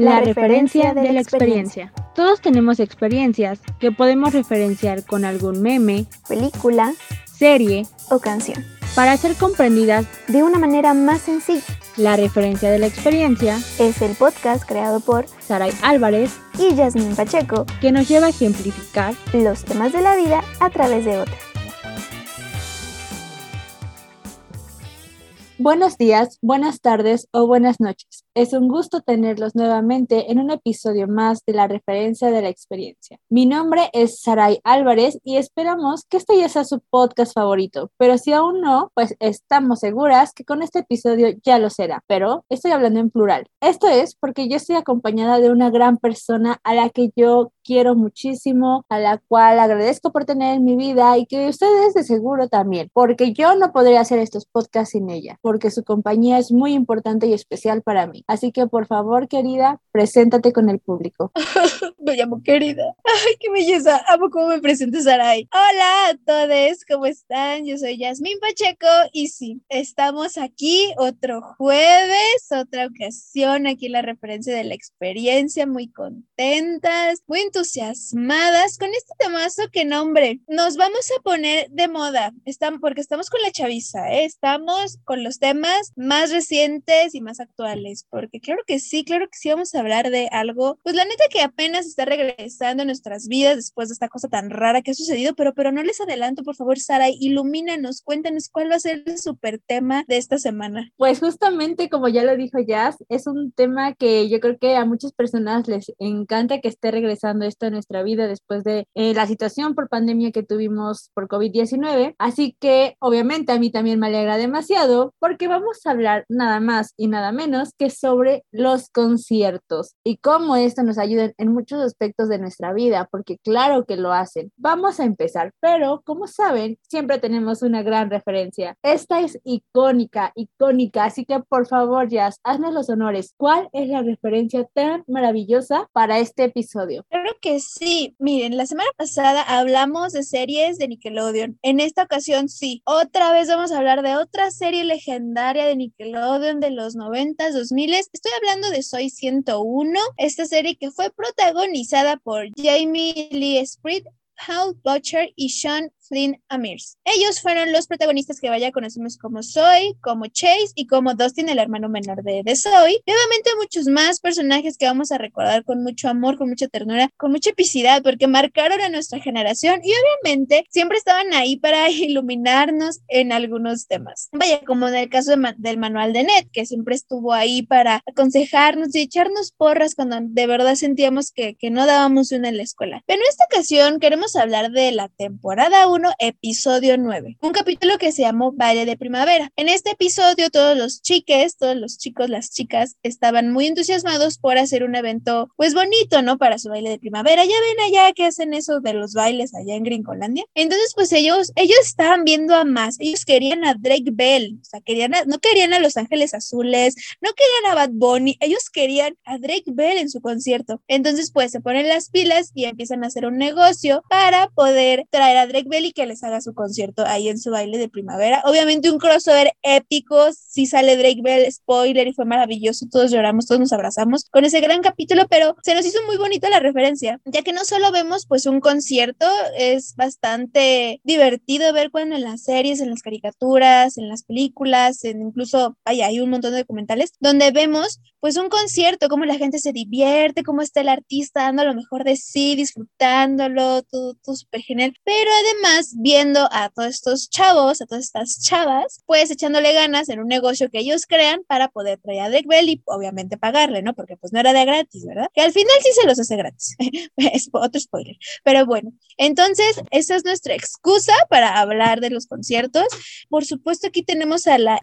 La, referencia de, la experiencia. Todos tenemos experiencias que podemos referenciar con algún meme, película, serie o canción. Para ser comprendidas de una manera más sencilla. La referencia de la experiencia es el podcast creado por Saray Álvarez y Yasmin Pacheco, que nos lleva a ejemplificar los temas de la vida a través de otras. Buenos días, buenas tardes o buenas noches. Es un gusto tenerlos nuevamente en un episodio más de la referencia de la experiencia. Mi nombre es Saray Álvarez y esperamos que este ya sea su podcast favorito, pero si aún no, pues estamos seguras que con este episodio ya lo será, pero estoy hablando en plural. Esto es porque yo estoy acompañada de una gran persona a la que yo quiero muchísimo, a la cual agradezco por tener en mi vida y que ustedes de seguro también, porque yo no podría hacer estos podcasts sin ella porque su compañía es muy importante y especial para mí. Así que por favor, querida, preséntate con el público. me llamo querida. Ay, qué belleza. Amo cómo me presentes, Saray. Hola a todos, ¿cómo están? Yo soy Yasmín Pacheco y sí, estamos aquí otro jueves, otra ocasión, aquí la referencia de la experiencia, muy contentas, muy entusiasmadas con este temazo que nombre. Nos vamos a poner de moda, están, porque estamos con la chaviza, ¿eh? estamos con los temas más recientes y más actuales, porque claro que sí, claro que sí vamos a hablar de algo, pues la neta que apenas está regresando a nuestras vidas después de esta cosa tan rara que ha sucedido, pero, pero no les adelanto, por favor, Sara, ilumínanos, cuéntanos cuál va a ser el super tema de esta semana. Pues justamente como ya lo dijo Jazz, es un tema que yo creo que a muchas personas les encanta que esté regresando esto a nuestra vida después de eh, la situación por pandemia que tuvimos por COVID-19, así que obviamente a mí también me alegra demasiado porque vamos a hablar nada más y nada menos que sobre los conciertos y cómo esto nos ayuda en muchos aspectos de nuestra vida, porque claro que lo hacen. Vamos a empezar, pero como saben, siempre tenemos una gran referencia. Esta es icónica, icónica, así que por favor, Jazz, haznos los honores. ¿Cuál es la referencia tan maravillosa para este episodio? Que sí. Miren, la semana pasada hablamos de series de Nickelodeon. En esta ocasión sí. Otra vez vamos a hablar de otra serie legendaria de Nickelodeon de los 90s, 2000 Estoy hablando de Soy 101, esta serie que fue protagonizada por Jamie Lee Speed, Hal Butcher y Sean Flynn Amirs. Ellos fueron los protagonistas que vaya conocemos como Zoe, como Chase y como Dustin, el hermano menor de, de Zoe. Y obviamente muchos más personajes que vamos a recordar con mucho amor, con mucha ternura, con mucha epicidad, porque marcaron a nuestra generación y obviamente siempre estaban ahí para iluminarnos en algunos temas. Vaya, como en el caso del manual de Ned, que siempre estuvo ahí para aconsejarnos y echarnos porras cuando de verdad sentíamos que, que no dábamos una en la escuela. Pero en esta ocasión queremos hablar de la temporada 1 episodio 9, un capítulo que se llamó Baile de Primavera. En este episodio todos los chiques, todos los chicos, las chicas estaban muy entusiasmados por hacer un evento pues bonito, ¿no? Para su baile de primavera. Ya ven allá que hacen eso de los bailes allá en Gringolandia. Entonces pues ellos, ellos estaban viendo a más, ellos querían a Drake Bell, o sea, querían no querían a Los Ángeles Azules, no querían a Bad Bunny, ellos querían a Drake Bell en su concierto. Entonces pues se ponen las pilas y empiezan a hacer un negocio para poder traer a Drake Bell que les haga su concierto ahí en su baile de primavera. Obviamente un crossover épico, si sale Drake Bell, spoiler, y fue maravilloso, todos lloramos, todos nos abrazamos con ese gran capítulo, pero se nos hizo muy bonita la referencia, ya que no solo vemos pues un concierto, es bastante divertido ver cuando en las series, en las caricaturas, en las películas, en incluso, hay un montón de documentales donde vemos pues un concierto, cómo la gente se divierte, cómo está el artista dando lo mejor de sí, disfrutándolo, todo, todo súper genial, pero además viendo a todos estos chavos, a todas estas chavas, pues echándole ganas en un negocio que ellos crean para poder traer a Drake Bell y obviamente pagarle, ¿no? Porque pues no era de gratis, ¿verdad? Que al final sí se los hace gratis. es otro spoiler. Pero bueno, entonces esa es nuestra excusa para hablar de los conciertos. Por supuesto, aquí tenemos a la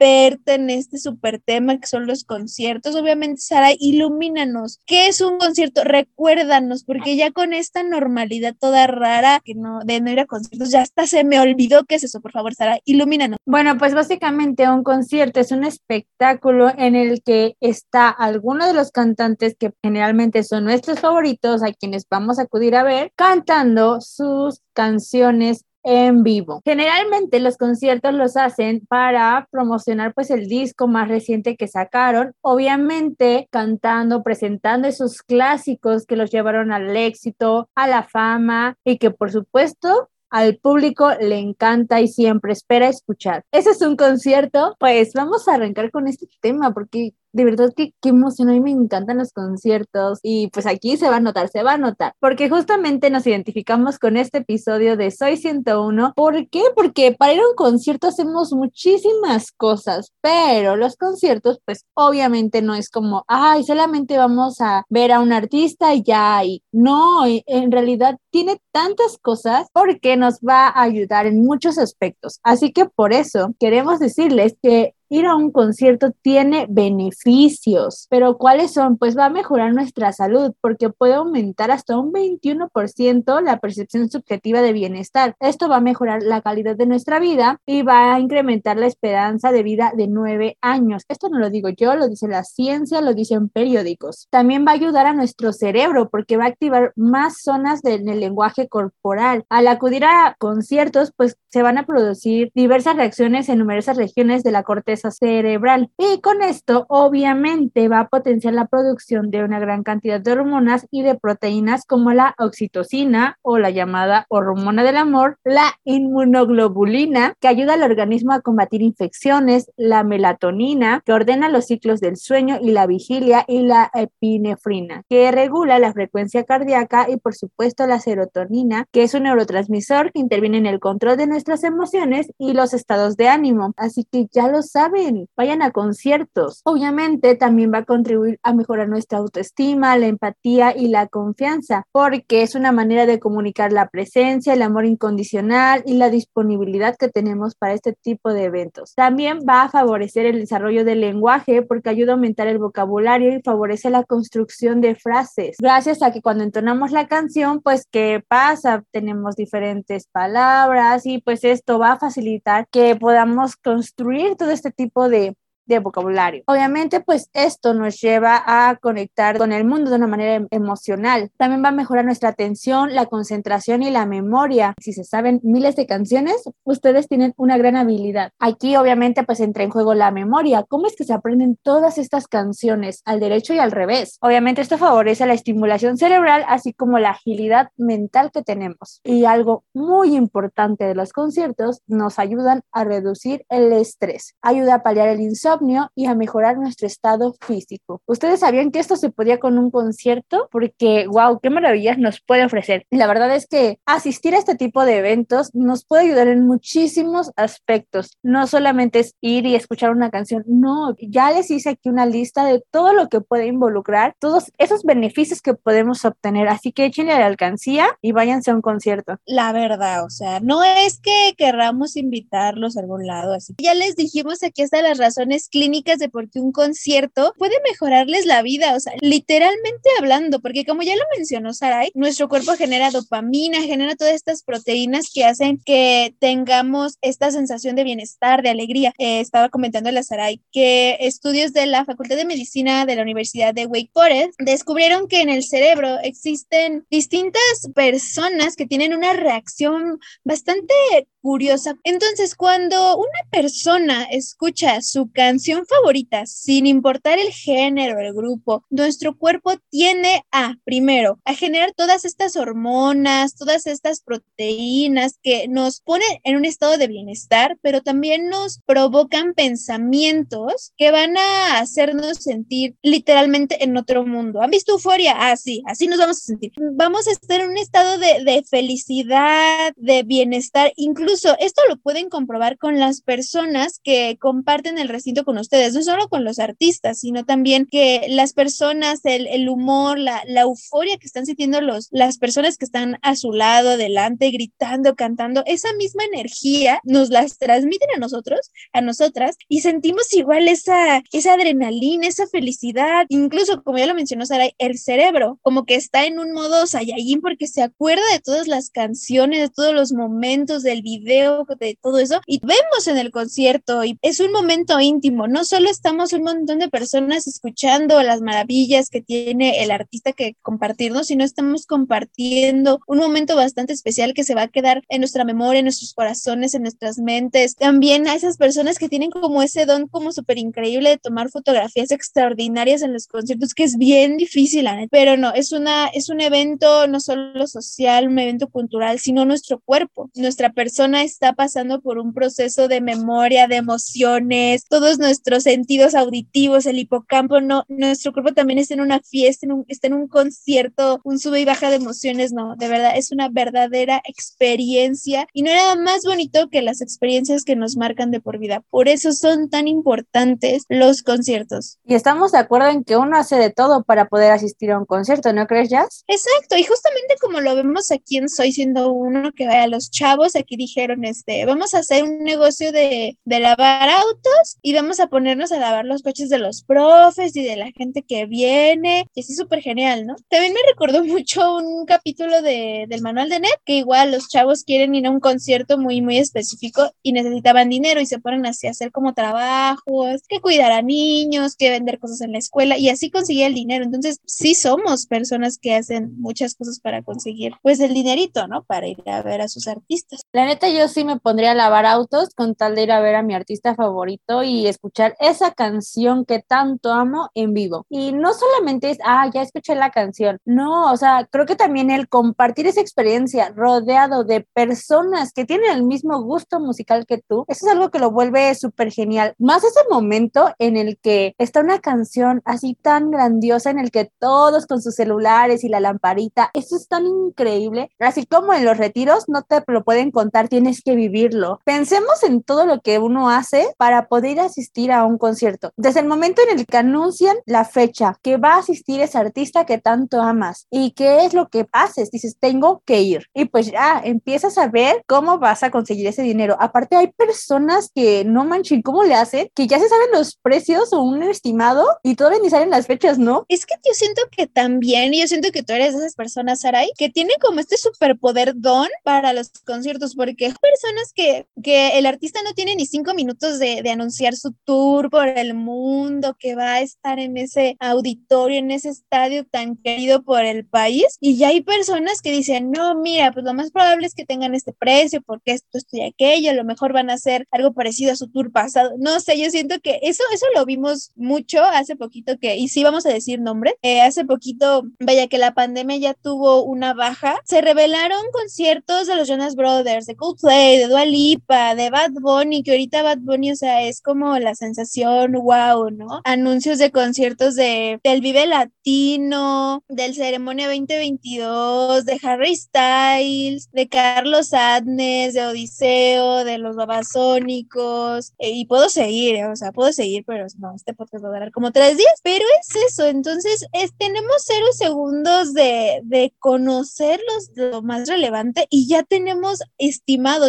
en este super tema que son los conciertos. Obviamente, Sara, ilumínanos. ¿Qué es un concierto? Recuérdanos, porque ya con esta normalidad toda rara que no, de no ir a conciertos, ya hasta se me olvidó qué es eso. Por favor, Sara, ilumínanos. Bueno, pues básicamente un concierto es un espectáculo en el que está alguno de los cantantes que generalmente son nuestros favoritos, a quienes vamos a acudir a ver, cantando sus canciones en vivo. Generalmente los conciertos los hacen para promocionar pues el disco más reciente que sacaron, obviamente cantando, presentando esos clásicos que los llevaron al éxito, a la fama y que por supuesto al público le encanta y siempre espera escuchar. Ese es un concierto, pues vamos a arrancar con este tema porque de verdad que qué emoción, me encantan los conciertos y pues aquí se va a notar, se va a notar, porque justamente nos identificamos con este episodio de Soy 101. ¿Por qué? Porque para ir a un concierto hacemos muchísimas cosas, pero los conciertos pues obviamente no es como, ay, solamente vamos a ver a un artista y ya, y no, en realidad tiene tantas cosas porque nos va a ayudar en muchos aspectos. Así que por eso queremos decirles que ir a un concierto tiene beneficios, pero ¿cuáles son? Pues va a mejorar nuestra salud porque puede aumentar hasta un 21% la percepción subjetiva de bienestar. Esto va a mejorar la calidad de nuestra vida y va a incrementar la esperanza de vida de nueve años. Esto no lo digo yo, lo dice la ciencia, lo dicen periódicos. También va a ayudar a nuestro cerebro porque va a activar más zonas del lenguaje corporal. Al acudir a conciertos, pues se van a producir diversas reacciones en numerosas regiones de la corteza cerebral. Y con esto, obviamente, va a potenciar la producción de una gran cantidad de hormonas y de proteínas como la oxitocina o la llamada hormona del amor, la inmunoglobulina, que ayuda al organismo a combatir infecciones, la melatonina, que ordena los ciclos del sueño y la vigilia, y la epinefrina, que regula la frecuencia cardíaca y, por supuesto, la serotonina, que es un neurotransmisor que interviene en el control de nuestras emociones y los estados de ánimo. Así que ya lo saben vayan a conciertos. Obviamente también va a contribuir a mejorar nuestra autoestima, la empatía y la confianza, porque es una manera de comunicar la presencia, el amor incondicional y la disponibilidad que tenemos para este tipo de eventos. También va a favorecer el desarrollo del lenguaje porque ayuda a aumentar el vocabulario y favorece la construcción de frases. Gracias a que cuando entonamos la canción, pues ¿qué pasa? Tenemos diferentes palabras y pues esto va a facilitar que podamos construir todo este tipo de de vocabulario. Obviamente, pues esto nos lleva a conectar con el mundo de una manera em, emocional. También va a mejorar nuestra atención, la concentración y la memoria. Si se saben miles de canciones, ustedes tienen una gran habilidad. Aquí, obviamente, pues entra en juego la memoria. ¿Cómo es que se aprenden todas estas canciones al derecho y al revés? Obviamente, esto favorece la estimulación cerebral, así como la agilidad mental que tenemos. Y algo muy importante de los conciertos, nos ayudan a reducir el estrés, ayuda a paliar el insomnio y a mejorar nuestro estado físico. ¿Ustedes sabían que esto se podía con un concierto? Porque, wow, qué maravillas nos puede ofrecer. La verdad es que asistir a este tipo de eventos nos puede ayudar en muchísimos aspectos. No solamente es ir y escuchar una canción, no, ya les hice aquí una lista de todo lo que puede involucrar, todos esos beneficios que podemos obtener. Así que échenle la alcancía y váyanse a un concierto. La verdad, o sea, no es que querramos invitarlos a algún lado, así. Ya les dijimos aquí están las razones clínicas de por qué un concierto puede mejorarles la vida, o sea, literalmente hablando, porque como ya lo mencionó Sarai, nuestro cuerpo genera dopamina, genera todas estas proteínas que hacen que tengamos esta sensación de bienestar, de alegría. Eh, estaba comentando la Sarai que estudios de la Facultad de Medicina de la Universidad de Wake Forest descubrieron que en el cerebro existen distintas personas que tienen una reacción bastante curiosa. Entonces, cuando una persona escucha su canción favorita, sin importar el género, el grupo, nuestro cuerpo tiende a, primero, a generar todas estas hormonas, todas estas proteínas que nos ponen en un estado de bienestar, pero también nos provocan pensamientos que van a hacernos sentir literalmente en otro mundo. ¿Han visto euforia? Ah, sí, así nos vamos a sentir. Vamos a estar en un estado de, de felicidad, de bienestar, incluso incluso esto lo pueden comprobar con las personas que comparten el recinto con ustedes, no solo con los artistas, sino también que las personas, el, el humor, la, la, euforia que están sintiendo los, las personas que están a su lado, adelante, gritando, cantando, esa misma energía nos las transmiten a nosotros, a nosotras, y sentimos igual esa, esa adrenalina, esa felicidad, incluso como ya lo mencionó Sara, el cerebro como que está en un modo Saiyajin porque se acuerda de todas las canciones, de todos los momentos del video video de todo eso y vemos en el concierto y es un momento íntimo, no solo estamos un montón de personas escuchando las maravillas que tiene el artista que compartirnos, sino estamos compartiendo un momento bastante especial que se va a quedar en nuestra memoria, en nuestros corazones, en nuestras mentes. También a esas personas que tienen como ese don como súper increíble de tomar fotografías extraordinarias en los conciertos, que es bien difícil, pero no, es, una, es un evento no solo social, un evento cultural, sino nuestro cuerpo. Nuestra persona está pasando por un proceso de memoria, de emociones, todos nuestros sentidos auditivos, el hipocampo, no, nuestro cuerpo también está en una fiesta, en un, está en un concierto, un sube y baja de emociones, no, de verdad, es una verdadera experiencia y no hay nada más bonito que las experiencias que nos marcan de por vida. Por eso son tan importantes los conciertos. Y estamos de acuerdo en que uno hace de todo para poder asistir a un concierto, ¿no crees, Jazz? Exacto, y justamente como lo vemos aquí en Soy siendo uno que vaya a los chavos, aquí dijeron, este, vamos a hacer un negocio de, de lavar autos y vamos a ponernos a lavar los coches de los profes y de la gente que viene, y así súper genial, ¿no? También me recordó mucho un capítulo de, del manual de NET, que igual los chavos quieren ir a un concierto muy, muy específico y necesitaban dinero y se ponen así a hacer como trabajos, que cuidar a niños, que vender cosas en la escuela y así conseguía el dinero. Entonces, sí somos personas que hacen muchas cosas para conseguir pues el dinerito, ¿no? Para ir a ver a sus artistas. La neta, yo sí me pondría a lavar autos con tal de ir a ver a mi artista favorito y escuchar esa canción que tanto amo en vivo. Y no solamente es, ah, ya escuché la canción. No, o sea, creo que también el compartir esa experiencia rodeado de personas que tienen el mismo gusto musical que tú, eso es algo que lo vuelve súper genial. Más ese momento en el que está una canción así tan grandiosa en el que todos con sus celulares y la lamparita, eso es tan increíble. Así como en los retiros no te lo pueden contar, tienes que vivirlo. Pensemos en todo lo que uno hace para poder asistir a un concierto. Desde el momento en el que anuncian la fecha que va a asistir ese artista que tanto amas y qué es lo que haces, dices, tengo que ir. Y pues ya empiezas a ver cómo vas a conseguir ese dinero. Aparte hay personas que no manchen cómo le hacen, que ya se saben los precios o un estimado y todavía ni salen las fechas, ¿no? Es que yo siento que también, yo siento que tú eres de esas personas, Saray, que tienen como este superpoder don para los conciertos, porque hay personas que, que el artista no tiene ni cinco minutos de, de anunciar su tour por el mundo, que va a estar en ese auditorio, en ese estadio tan querido por el país, y ya hay personas que dicen, no, mira, pues lo más probable es que tengan este precio, porque esto, esto y aquello, a lo mejor van a hacer algo parecido a su tour pasado. No sé, yo siento que eso, eso lo vimos mucho hace poquito que, y sí vamos a decir nombre, eh, hace poquito, vaya que la pandemia ya tuvo una baja, se revelaron conciertos de los Jonas Brothers, de Coldplay, de Dua Lipa, de Bad Bunny, que ahorita Bad Bunny, o sea, es como la sensación, wow, ¿no? Anuncios de conciertos de, del Vive Latino, del Ceremonia 2022, de Harry Styles, de Carlos Adnes, de Odiseo, de los Babasónicos, eh, y puedo seguir, eh, o sea, puedo seguir, pero no, este podcast va a durar como tres días, pero es eso, entonces es, tenemos cero segundos de, de conocerlos, lo más relevante, y ya tenemos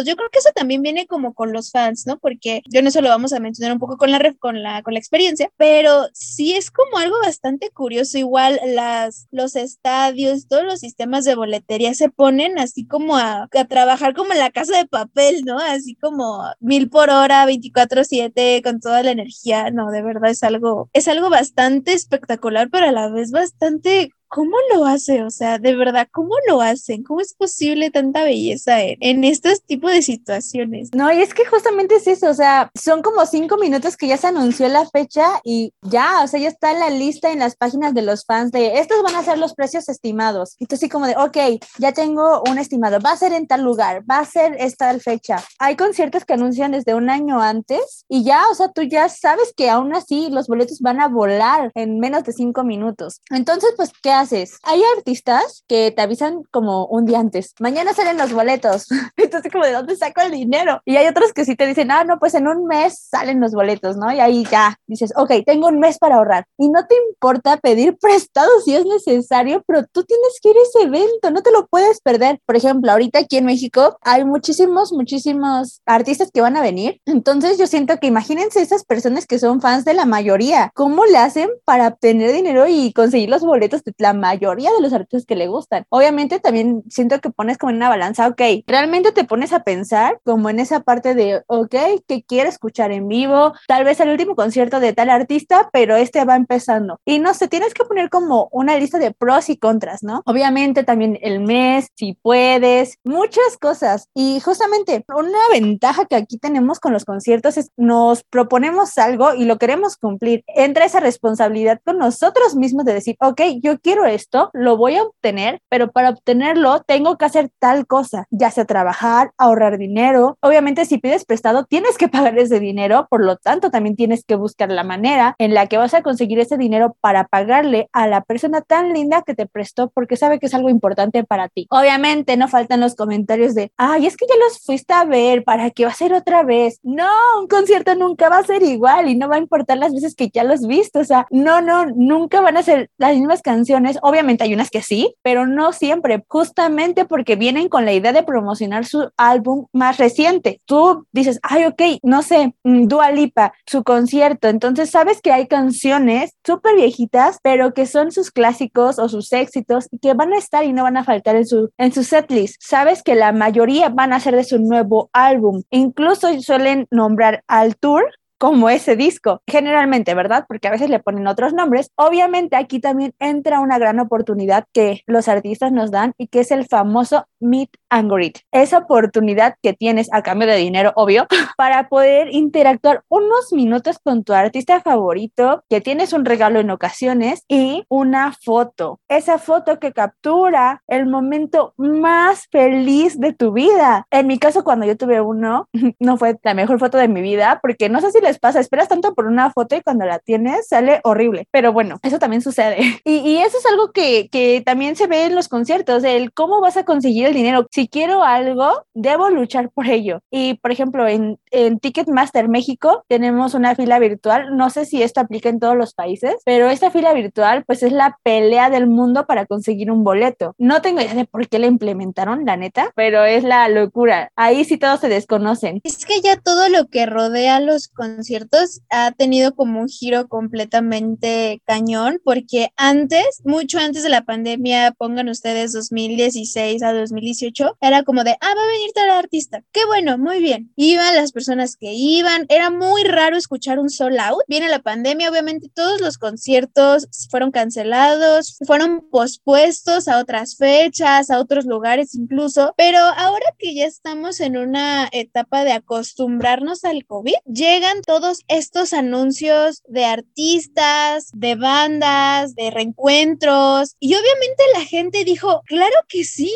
Yo creo que eso también viene como con los fans, ¿no? Porque yo no eso lo vamos a mencionar un poco con la, con la, con la experiencia, pero sí es como algo bastante curioso, igual las, los estadios, todos los sistemas de boletería se ponen así como a, a trabajar como en la casa de papel, ¿no? Así como mil por hora, 24/7, con toda la energía, no, de verdad es algo, es algo bastante espectacular, pero a la vez bastante ¿cómo lo hace? O sea, de verdad, ¿cómo lo hacen? ¿Cómo es posible tanta belleza en, en estos tipos de situaciones? No, y es que justamente es eso, o sea, son como cinco minutos que ya se anunció la fecha y ya, o sea, ya está la lista en las páginas de los fans de estos van a ser los precios estimados. Y tú así como de, ok, ya tengo un estimado, va a ser en tal lugar, va a ser esta fecha. Hay conciertos que anuncian desde un año antes y ya, o sea, tú ya sabes que aún así los boletos van a volar en menos de cinco minutos. Entonces, pues, ¿qué haces? Hay artistas que te avisan como un día antes, mañana salen los boletos. Entonces, como, ¿de dónde saco el dinero? Y hay otros que sí te dicen, ah, no, pues en un mes salen los boletos, ¿no? Y ahí ya dices, ok, tengo un mes para ahorrar. Y no te importa pedir prestado si es necesario, pero tú tienes que ir a ese evento, no te lo puedes perder. Por ejemplo, ahorita aquí en México hay muchísimos, muchísimos artistas que van a venir. Entonces, yo siento que imagínense esas personas que son fans de la mayoría, ¿cómo le hacen para obtener dinero y conseguir los boletos de la mayoría de los artistas que le gustan. Obviamente también siento que pones como en una balanza, ok, realmente te pones a pensar como en esa parte de, ok, que quiero escuchar en vivo, tal vez el último concierto de tal artista, pero este va empezando. Y no sé, tienes que poner como una lista de pros y contras, ¿no? Obviamente también el mes, si puedes, muchas cosas. Y justamente una ventaja que aquí tenemos con los conciertos es nos proponemos algo y lo queremos cumplir. Entra esa responsabilidad con nosotros mismos de decir, ok, yo quiero esto, lo voy a obtener, pero para obtenerlo tengo que hacer tal cosa, ya sea trabajar, ahorrar dinero. Obviamente si pides prestado, tienes que pagar ese dinero, por lo tanto también tienes que buscar la manera en la que vas a conseguir ese dinero para pagarle a la persona tan linda que te prestó porque sabe que es algo importante para ti. Obviamente no faltan los comentarios de, ay, es que ya los fuiste a ver, ¿para qué va a ser otra vez? No, un concierto nunca va a ser igual y no va a importar las veces que ya los viste, o sea, no, no, nunca van a ser las mismas canciones. Obviamente hay unas que sí, pero no siempre, justamente porque vienen con la idea de promocionar su álbum más reciente. Tú dices, ay, ok, no sé, mm, Dua Lipa, su concierto, entonces sabes que hay canciones súper viejitas, pero que son sus clásicos o sus éxitos que van a estar y no van a faltar en su, en su setlist. Sabes que la mayoría van a ser de su nuevo álbum. Incluso suelen nombrar al tour como ese disco, generalmente, ¿verdad? Porque a veces le ponen otros nombres. Obviamente aquí también entra una gran oportunidad que los artistas nos dan y que es el famoso Meet and Greet. Esa oportunidad que tienes a cambio de dinero, obvio, para poder interactuar unos minutos con tu artista favorito, que tienes un regalo en ocasiones y una foto. Esa foto que captura el momento más feliz de tu vida. En mi caso, cuando yo tuve uno, no fue la mejor foto de mi vida porque no sé si les pasa, esperas tanto por una foto y cuando la tienes sale horrible. Pero bueno, eso también sucede. Y, y eso es algo que, que también se ve en los conciertos, el cómo vas a conseguir el dinero. Si quiero algo, debo luchar por ello. Y por ejemplo, en, en Ticketmaster México tenemos una fila virtual. No sé si esto aplica en todos los países, pero esta fila virtual pues es la pelea del mundo para conseguir un boleto. No tengo idea de por qué la implementaron, la neta, pero es la locura. Ahí sí todos se desconocen. Es que ya todo lo que rodea los conciertos ha tenido como un giro completamente cañón, porque antes, mucho antes de la pandemia, pongan ustedes 2016 a 2018, era como de, ah, va a venir tal artista. Qué bueno, muy bien. Iban las personas que iban, era muy raro escuchar un sold out. Viene la pandemia, obviamente todos los conciertos fueron cancelados, fueron pospuestos a otras fechas, a otros lugares incluso, pero ahora que ya estamos en una etapa de acostumbrarnos al COVID, llegan todos estos anuncios de artistas, de bandas, de reencuentros. Y obviamente la gente dijo, claro que sí,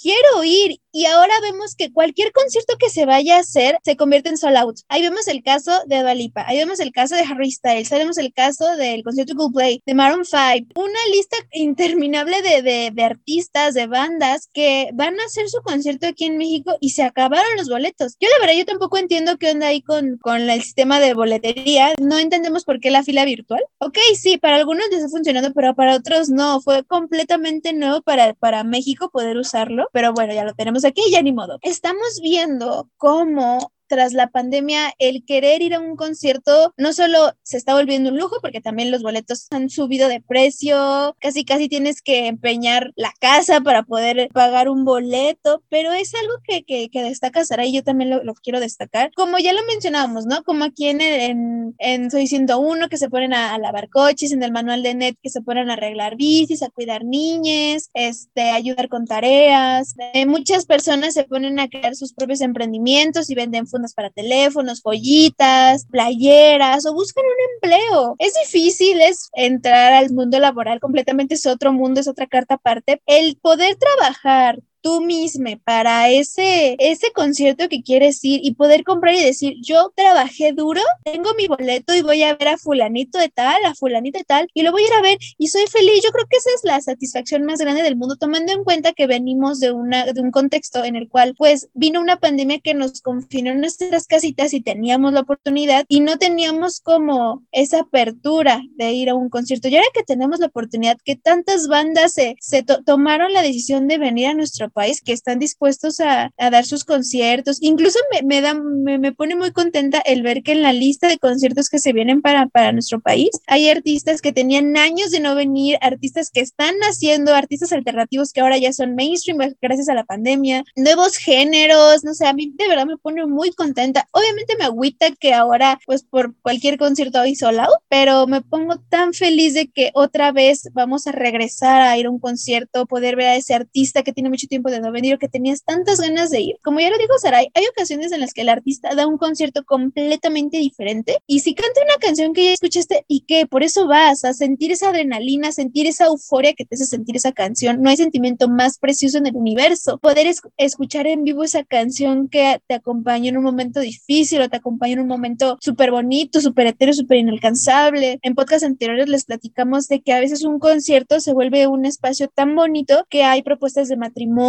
quiero ir. Y ahora vemos que cualquier concierto que se vaya a hacer se convierte en sold out. Ahí vemos el caso de Dualipa, ahí vemos el caso de Harry Styles, ahí vemos el caso del concierto Coldplay, de Maroon 5, una lista interminable de, de, de, artistas, de bandas que van a hacer su concierto aquí en México y se acabaron los boletos. Yo la verdad, yo tampoco entiendo qué onda ahí con, con el sistema de boletería. No entendemos por qué la fila virtual. Ok, sí, para algunos les está funcionando, pero para otros no. Fue completamente nuevo para, para México poder usarlo, pero bueno, ya lo tenemos aquí, ya ni modo. Estamos viendo cómo tras la pandemia, el querer ir a un concierto no solo se está volviendo un lujo, porque también los boletos han subido de precio, casi casi tienes que empeñar la casa para poder pagar un boleto, pero es algo que, que, que destaca Sara y yo también lo, lo, quiero destacar. Como ya lo mencionábamos, ¿no? Como aquí en, en, en Soy 101 que se ponen a, a, lavar coches, en el manual de net que se ponen a arreglar bicis, a cuidar niñes, este, ayudar con tareas. Eh, muchas personas se ponen a crear sus propios emprendimientos y venden para teléfonos, joyitas, playeras o buscan un empleo. Es difícil, es entrar al mundo laboral completamente, es otro mundo, es otra carta aparte. El poder trabajar tú mismo para ese, ese concierto que quieres ir y poder comprar y decir, yo trabajé duro, tengo mi boleto y voy a ver a fulanito de tal, a fulanito de tal, y lo voy a ir a ver y soy feliz. Yo creo que esa es la satisfacción más grande del mundo, tomando en cuenta que venimos de, una, de un contexto en el cual pues vino una pandemia que nos confinó en nuestras casitas y teníamos la oportunidad y no teníamos como esa apertura de ir a un concierto. Y ahora que tenemos la oportunidad, que tantas bandas se, se to tomaron la decisión de venir a nuestro país que están dispuestos a, a dar sus conciertos. Incluso me, me da, me, me, pone muy contenta el ver que en la lista de conciertos que se vienen para, para nuestro país hay artistas que tenían años de no venir, artistas que están naciendo, artistas alternativos que ahora ya son mainstream gracias a la pandemia, nuevos géneros, no sé, a mí de verdad me pone muy contenta. Obviamente me agüita que ahora, pues por cualquier concierto hoy solo, pero me pongo tan feliz de que otra vez vamos a regresar a ir a un concierto, poder ver a ese artista que tiene mucho tiempo de no venir o que tenías tantas ganas de ir. Como ya lo dijo Saray, hay ocasiones en las que el artista da un concierto completamente diferente y si canta una canción que ya escuchaste y que por eso vas a sentir esa adrenalina, sentir esa euforia que te hace sentir esa canción, no hay sentimiento más precioso en el universo. Poder es escuchar en vivo esa canción que te acompaña en un momento difícil o te acompaña en un momento súper bonito, súper etéreo, súper inalcanzable. En podcast anteriores les platicamos de que a veces un concierto se vuelve un espacio tan bonito que hay propuestas de matrimonio,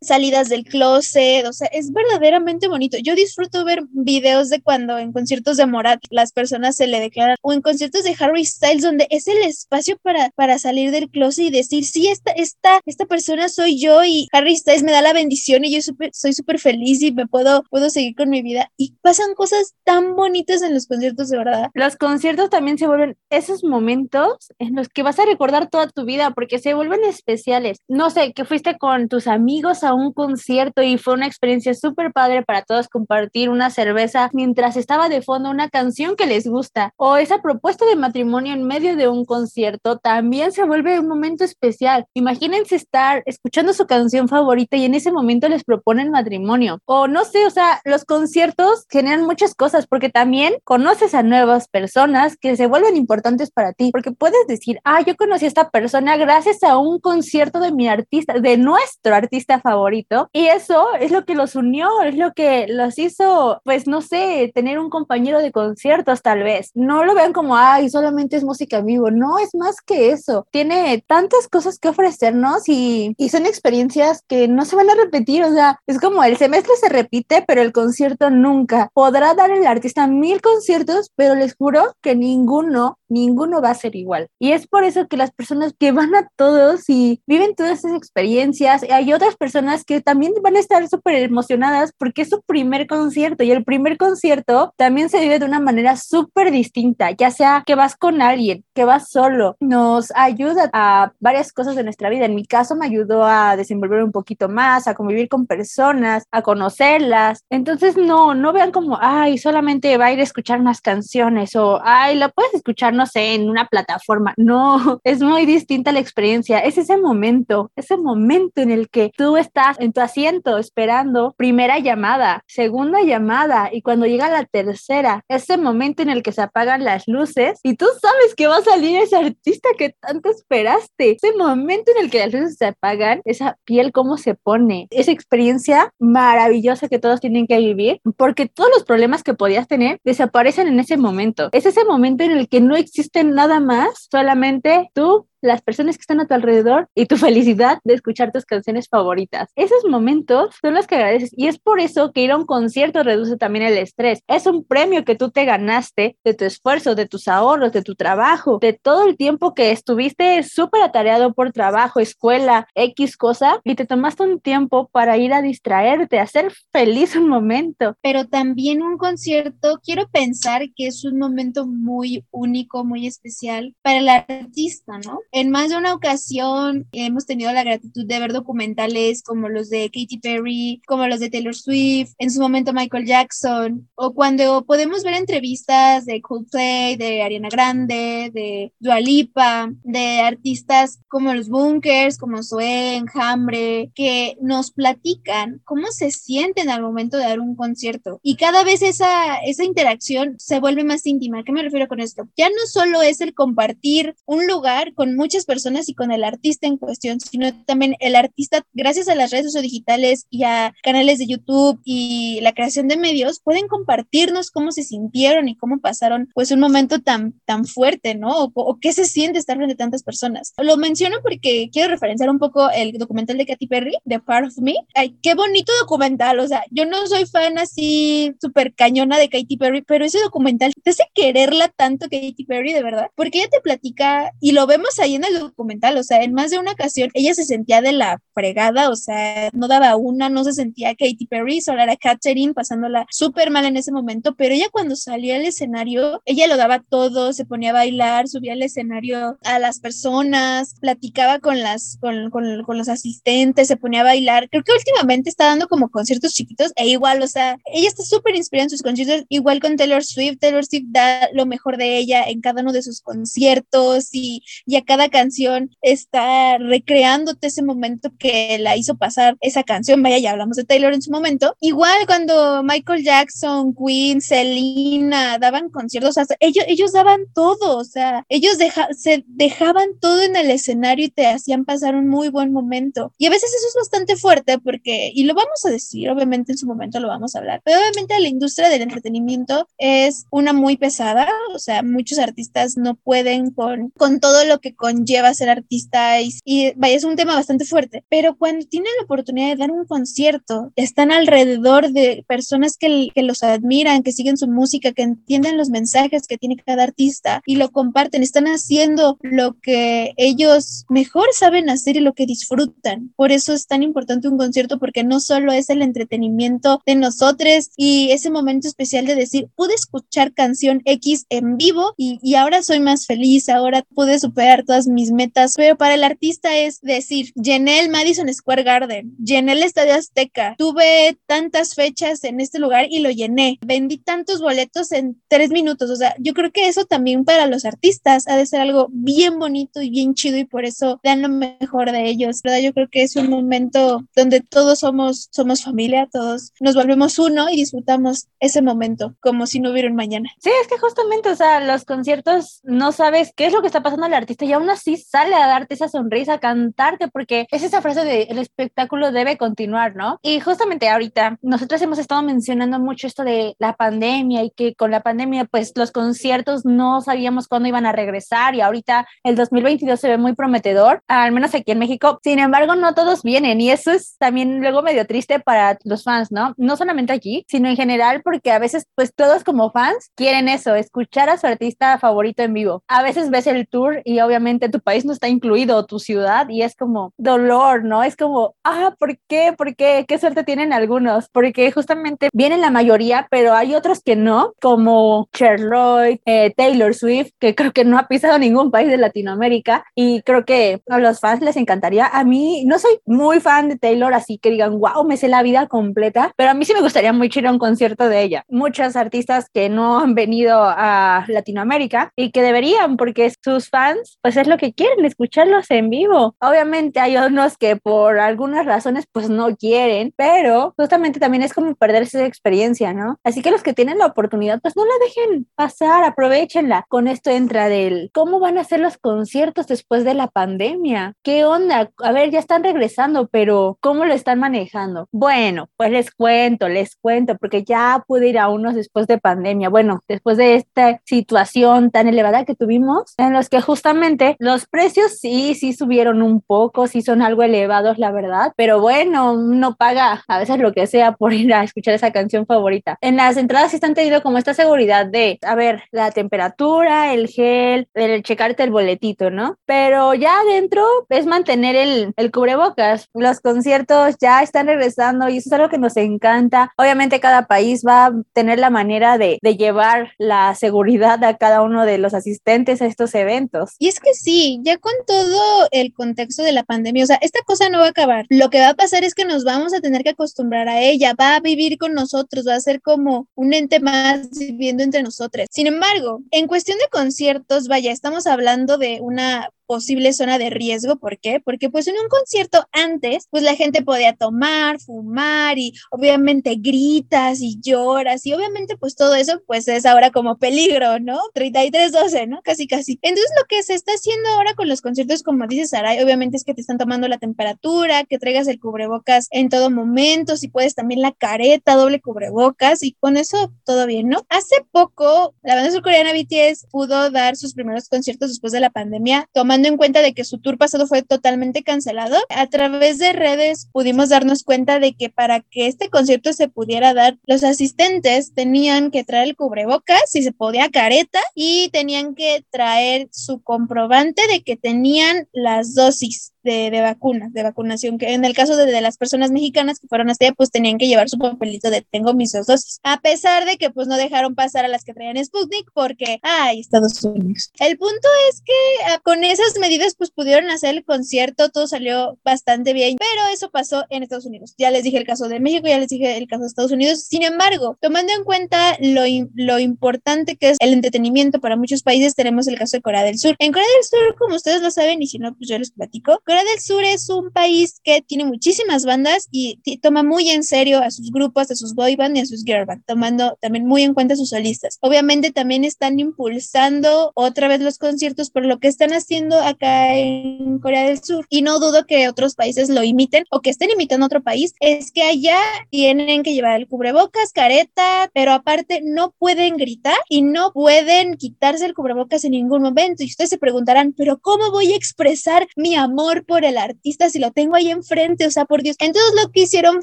salidas del closet, o sea, es verdaderamente bonito. Yo disfruto ver videos de cuando en conciertos de Morat las personas se le declaran o en conciertos de Harry Styles donde es el espacio para, para salir del closet y decir, sí, esta, esta, esta persona soy yo y Harry Styles me da la bendición y yo soy súper feliz y me puedo, puedo seguir con mi vida. Y pasan cosas tan bonitas en los conciertos, de verdad. Los conciertos también se vuelven esos momentos en los que vas a recordar toda tu vida porque se vuelven especiales. No sé, que fuiste con tus amigos a un concierto y fue una experiencia súper padre para todos compartir una cerveza mientras estaba de fondo una canción que les gusta o esa propuesta de matrimonio en medio de un concierto también se vuelve un momento especial. Imagínense estar escuchando su canción favorita y en ese momento les proponen matrimonio. O no sé, o sea, los conciertos generan muchas cosas porque también conoces a nuevas personas que se vuelven importantes para ti, porque puedes decir, ah, yo conocí a esta persona gracias a un concierto de mi artista, de nuestro artista favorito, y eso es lo que los unió, es lo que los hizo, pues no sé, tener un compañero de conciertos tal vez. No lo vean como, ay, solamente es música vivo, no, es más que eso. Tiene tantas cosas que ofrecernos y, y son experiencias que no se van a repetir, o sea, es como el semestre se repite, pero el concierto nunca. Podrá dar el artista mil conciertos, pero les juro que ninguno, ninguno va a ser igual. Y es por eso que las personas que van a todos y viven todas esas experiencias, hay otras personas que también van a estar súper emocionadas porque es su primer concierto y el primer concierto también se vive de una manera súper distinta, ya sea que vas con alguien, que vas solo, nos ayuda a varias cosas de nuestra vida. En mi caso me ayudó a desenvolver un poquito más, a convivir con personas, a conocerlas. Entonces no, no vean como, ay, solamente va a ir a escuchar unas canciones o, ay, lo puedes escuchar, no sé, en una plataforma. No, es muy distinta la experiencia. Es ese momento, ese momento en el que tú estás en tu asiento esperando primera llamada, segunda llamada y cuando llega la tercera, ese momento en el que se apagan las luces y tú sabes que va a salir ese artista que tanto esperaste. Ese momento en el que las luces se apagan, esa piel cómo se pone, esa experiencia maravillosa que todos tienen que vivir, porque todos los problemas que podías tener desaparecen en ese momento. Es ese momento en el que no existe nada más, solamente tú las personas que están a tu alrededor y tu felicidad de escuchar tus canciones favoritas. Esos momentos son los que agradeces y es por eso que ir a un concierto reduce también el estrés. Es un premio que tú te ganaste de tu esfuerzo, de tus ahorros, de tu trabajo, de todo el tiempo que estuviste súper atareado por trabajo, escuela, X cosa y te tomaste un tiempo para ir a distraerte, a hacer feliz un momento. Pero también un concierto, quiero pensar que es un momento muy único, muy especial para el artista, ¿no? En más de una ocasión hemos tenido la gratitud de ver documentales como los de Katy Perry, como los de Taylor Swift, en su momento Michael Jackson, o cuando podemos ver entrevistas de Coldplay, de Ariana Grande, de Dua Lipa, de artistas como los Bunkers, como Zoe, Enjambre, que nos platican cómo se sienten al momento de dar un concierto. Y cada vez esa, esa interacción se vuelve más íntima. ¿A qué me refiero con esto? Ya no solo es el compartir un lugar con muchas personas y con el artista en cuestión, sino también el artista, gracias a las redes digitales y a canales de YouTube y la creación de medios, pueden compartirnos cómo se sintieron y cómo pasaron pues un momento tan, tan fuerte, ¿no? O, qué se siente estar frente a tantas personas. Lo menciono porque quiero referenciar un poco el documental de Katy Perry, The Part of Me. Ay, qué bonito documental, o sea, yo no soy fan así súper cañona de Katy Perry, pero ese documental te hace quererla tanto Katy Perry, de verdad, porque ella te platica y lo vemos ahí en el documental, o sea, en más de una ocasión ella se sentía de la fregada, o sea, no daba una, no se sentía Katy Perry, solo era Catherine pasándola súper mal en ese momento, pero ella cuando salía al escenario, ella lo daba todo, se ponía a bailar, subía al escenario a las personas, platicaba con las, con, con, con los asistentes, se ponía a bailar. Creo que últimamente está dando como conciertos chiquitos e igual, o sea, ella está súper inspirada en sus conciertos, igual con Taylor Swift, Taylor Swift da lo mejor de ella en cada uno de sus conciertos y, y a cada canción está recreándote ese momento que la hizo pasar esa canción, vaya, ya hablamos de Taylor en su momento, igual cuando Michael Jackson, Queen, Selena daban conciertos, ellos, ellos daban todo, o sea, ellos se dejaban todo en el escenario y te hacían pasar un muy buen momento. Y a veces eso es bastante fuerte porque, y lo vamos a decir, obviamente en su momento lo vamos a hablar, pero obviamente la industria del entretenimiento es una muy pesada, o sea, muchos artistas no pueden con, con todo lo que conlleva ser artista y, y vaya, es un tema bastante fuerte, pero cuando tienen la oportunidad de dar un concierto, están alrededor de personas que, que los admiran, que siguen su música, que entienden los mensajes que tiene cada artista y lo comparten, están haciendo lo que ellos mejor saben hacer y lo que disfrutan. Por eso es tan importante un concierto porque no solo es el entretenimiento de nosotros y ese momento especial de decir, pude escuchar canción X en vivo y, y ahora soy más feliz, ahora pude superar todas mis metas, pero para el artista es decir, llené el Madison Square Garden, llené el Estadio Azteca, tuve tantas fechas en este lugar y lo llené, vendí tantos boletos en tres minutos, o sea, yo creo que eso también para los artistas ha de ser algo bien bonito y bien chido y por eso dan lo mejor de ellos, ¿verdad? Yo creo que es un momento donde todos somos, somos familia, todos nos volvemos uno y disfrutamos ese momento como si no hubiera un mañana. Sí, es que justamente, o sea, los conciertos no sabes qué es lo que está pasando al artista y aún así sale a darte esa sonrisa, a cantarte, porque es esa frase de el espectáculo debe continuar, ¿no? Y justamente ahorita nosotros hemos estado mencionando mucho esto de la pandemia y que con la pandemia pues los conciertos no sabíamos cuándo iban a regresar y ahorita el 2022 se ve muy prometedor, al menos aquí en México. Sin embargo, no todos vienen y eso es también luego medio triste para los fans, ¿no? No solamente aquí, sino en general porque a veces pues todos como fans quieren eso, escuchar a su artista favorito en vivo. A veces ves el tour y obviamente tu país no está incluido, tu ciudad, y es como dolor, ¿no? Es como, ah, ¿por qué? ¿Por qué? ¿Qué suerte tienen algunos? Porque justamente vienen la mayoría, pero hay otros que no, como Lloyd, eh, Taylor Swift, que creo que no ha pisado ningún país de Latinoamérica, y creo que a los fans les encantaría. A mí no soy muy fan de Taylor, así que digan, wow, me sé la vida completa, pero a mí sí me gustaría mucho ir a un concierto de ella. Muchos artistas que no han venido a Latinoamérica y que deberían, porque sus fans, pues es lo que quieren, escucharlos en vivo. Obviamente hay unos que por algunas razones, pues no quieren, pero justamente también es como perderse esa experiencia, ¿no? Así que los que tienen la oportunidad, pues no la dejen pasar, aprovechenla. Con esto entra del cómo van a ser los conciertos después de la pandemia. ¿Qué onda? A ver, ya están regresando, pero ¿cómo lo están manejando? Bueno, pues les cuento, les cuento, porque ya pude ir a unos después de pandemia. Bueno, después de esta situación tan elevada que tuvimos, en los que justamente los precios sí, sí subieron un poco, sí son algo elevados, la verdad, pero bueno, no paga a veces lo que sea por ir a escuchar esa canción favorita. En las entradas sí están teniendo como esta seguridad de, a ver, la temperatura, el gel, el checarte el boletito, ¿no? Pero ya adentro es mantener el, el cubrebocas. Los conciertos ya están regresando y eso es algo que nos encanta. Obviamente cada país va a tener la manera de, de llevar la seguridad a cada uno de los asistentes a estos eventos. Y es que sí, ya con todo el contexto de la pandemia, o sea, esta cosa no va a acabar. Lo que va a pasar es que nos vamos a tener que acostumbrar a ella, va a vivir con nosotros, va a ser como un ente más viviendo entre nosotros. Sin embargo, en cuestión de conciertos, vaya, estamos hablando de una posible zona de riesgo. ¿Por qué? Porque pues en un concierto antes, pues la gente podía tomar, fumar y obviamente gritas y lloras y obviamente pues todo eso pues es ahora como peligro, ¿no? 33-12, ¿no? Casi, casi. Entonces lo que se está haciendo ahora con los conciertos, como dice Saray, obviamente es que te están tomando la temperatura, que traigas el cubrebocas en todo momento, si puedes también la careta, doble cubrebocas y con eso todo bien, ¿no? Hace poco la banda surcoreana BTS pudo dar sus primeros conciertos después de la pandemia, tomando en cuenta de que su tour pasado fue totalmente cancelado, a través de redes pudimos darnos cuenta de que para que este concierto se pudiera dar, los asistentes tenían que traer el cubrebocas, si se podía careta, y tenían que traer su comprobante de que tenían las dosis de, de, vacunas, de vacunación, que en el caso de, de, las personas mexicanas que fueron hasta allá, pues tenían que llevar su papelito de tengo mis dos dosis, a pesar de que pues no dejaron pasar a las que traían Sputnik porque, ay, Estados Unidos. El punto es que ah, con esas medidas pues pudieron hacer el concierto, todo salió bastante bien, pero eso pasó en Estados Unidos. Ya les dije el caso de México, ya les dije el caso de Estados Unidos. Sin embargo, tomando en cuenta lo, lo importante que es el entretenimiento para muchos países, tenemos el caso de Corea del Sur. En Corea del Sur, como ustedes lo saben, y si no, pues yo les platico, Corea del Sur es un país que tiene muchísimas bandas y toma muy en serio a sus grupos, a sus boy band y a sus girl band, tomando también muy en cuenta a sus solistas. Obviamente también están impulsando otra vez los conciertos por lo que están haciendo acá en Corea del Sur y no dudo que otros países lo imiten o que estén imitando a otro país, es que allá tienen que llevar el cubrebocas, careta, pero aparte no pueden gritar y no pueden quitarse el cubrebocas en ningún momento. Y ustedes se preguntarán, pero ¿cómo voy a expresar mi amor por el artista si lo tengo ahí enfrente, o sea, por Dios. Entonces lo que hicieron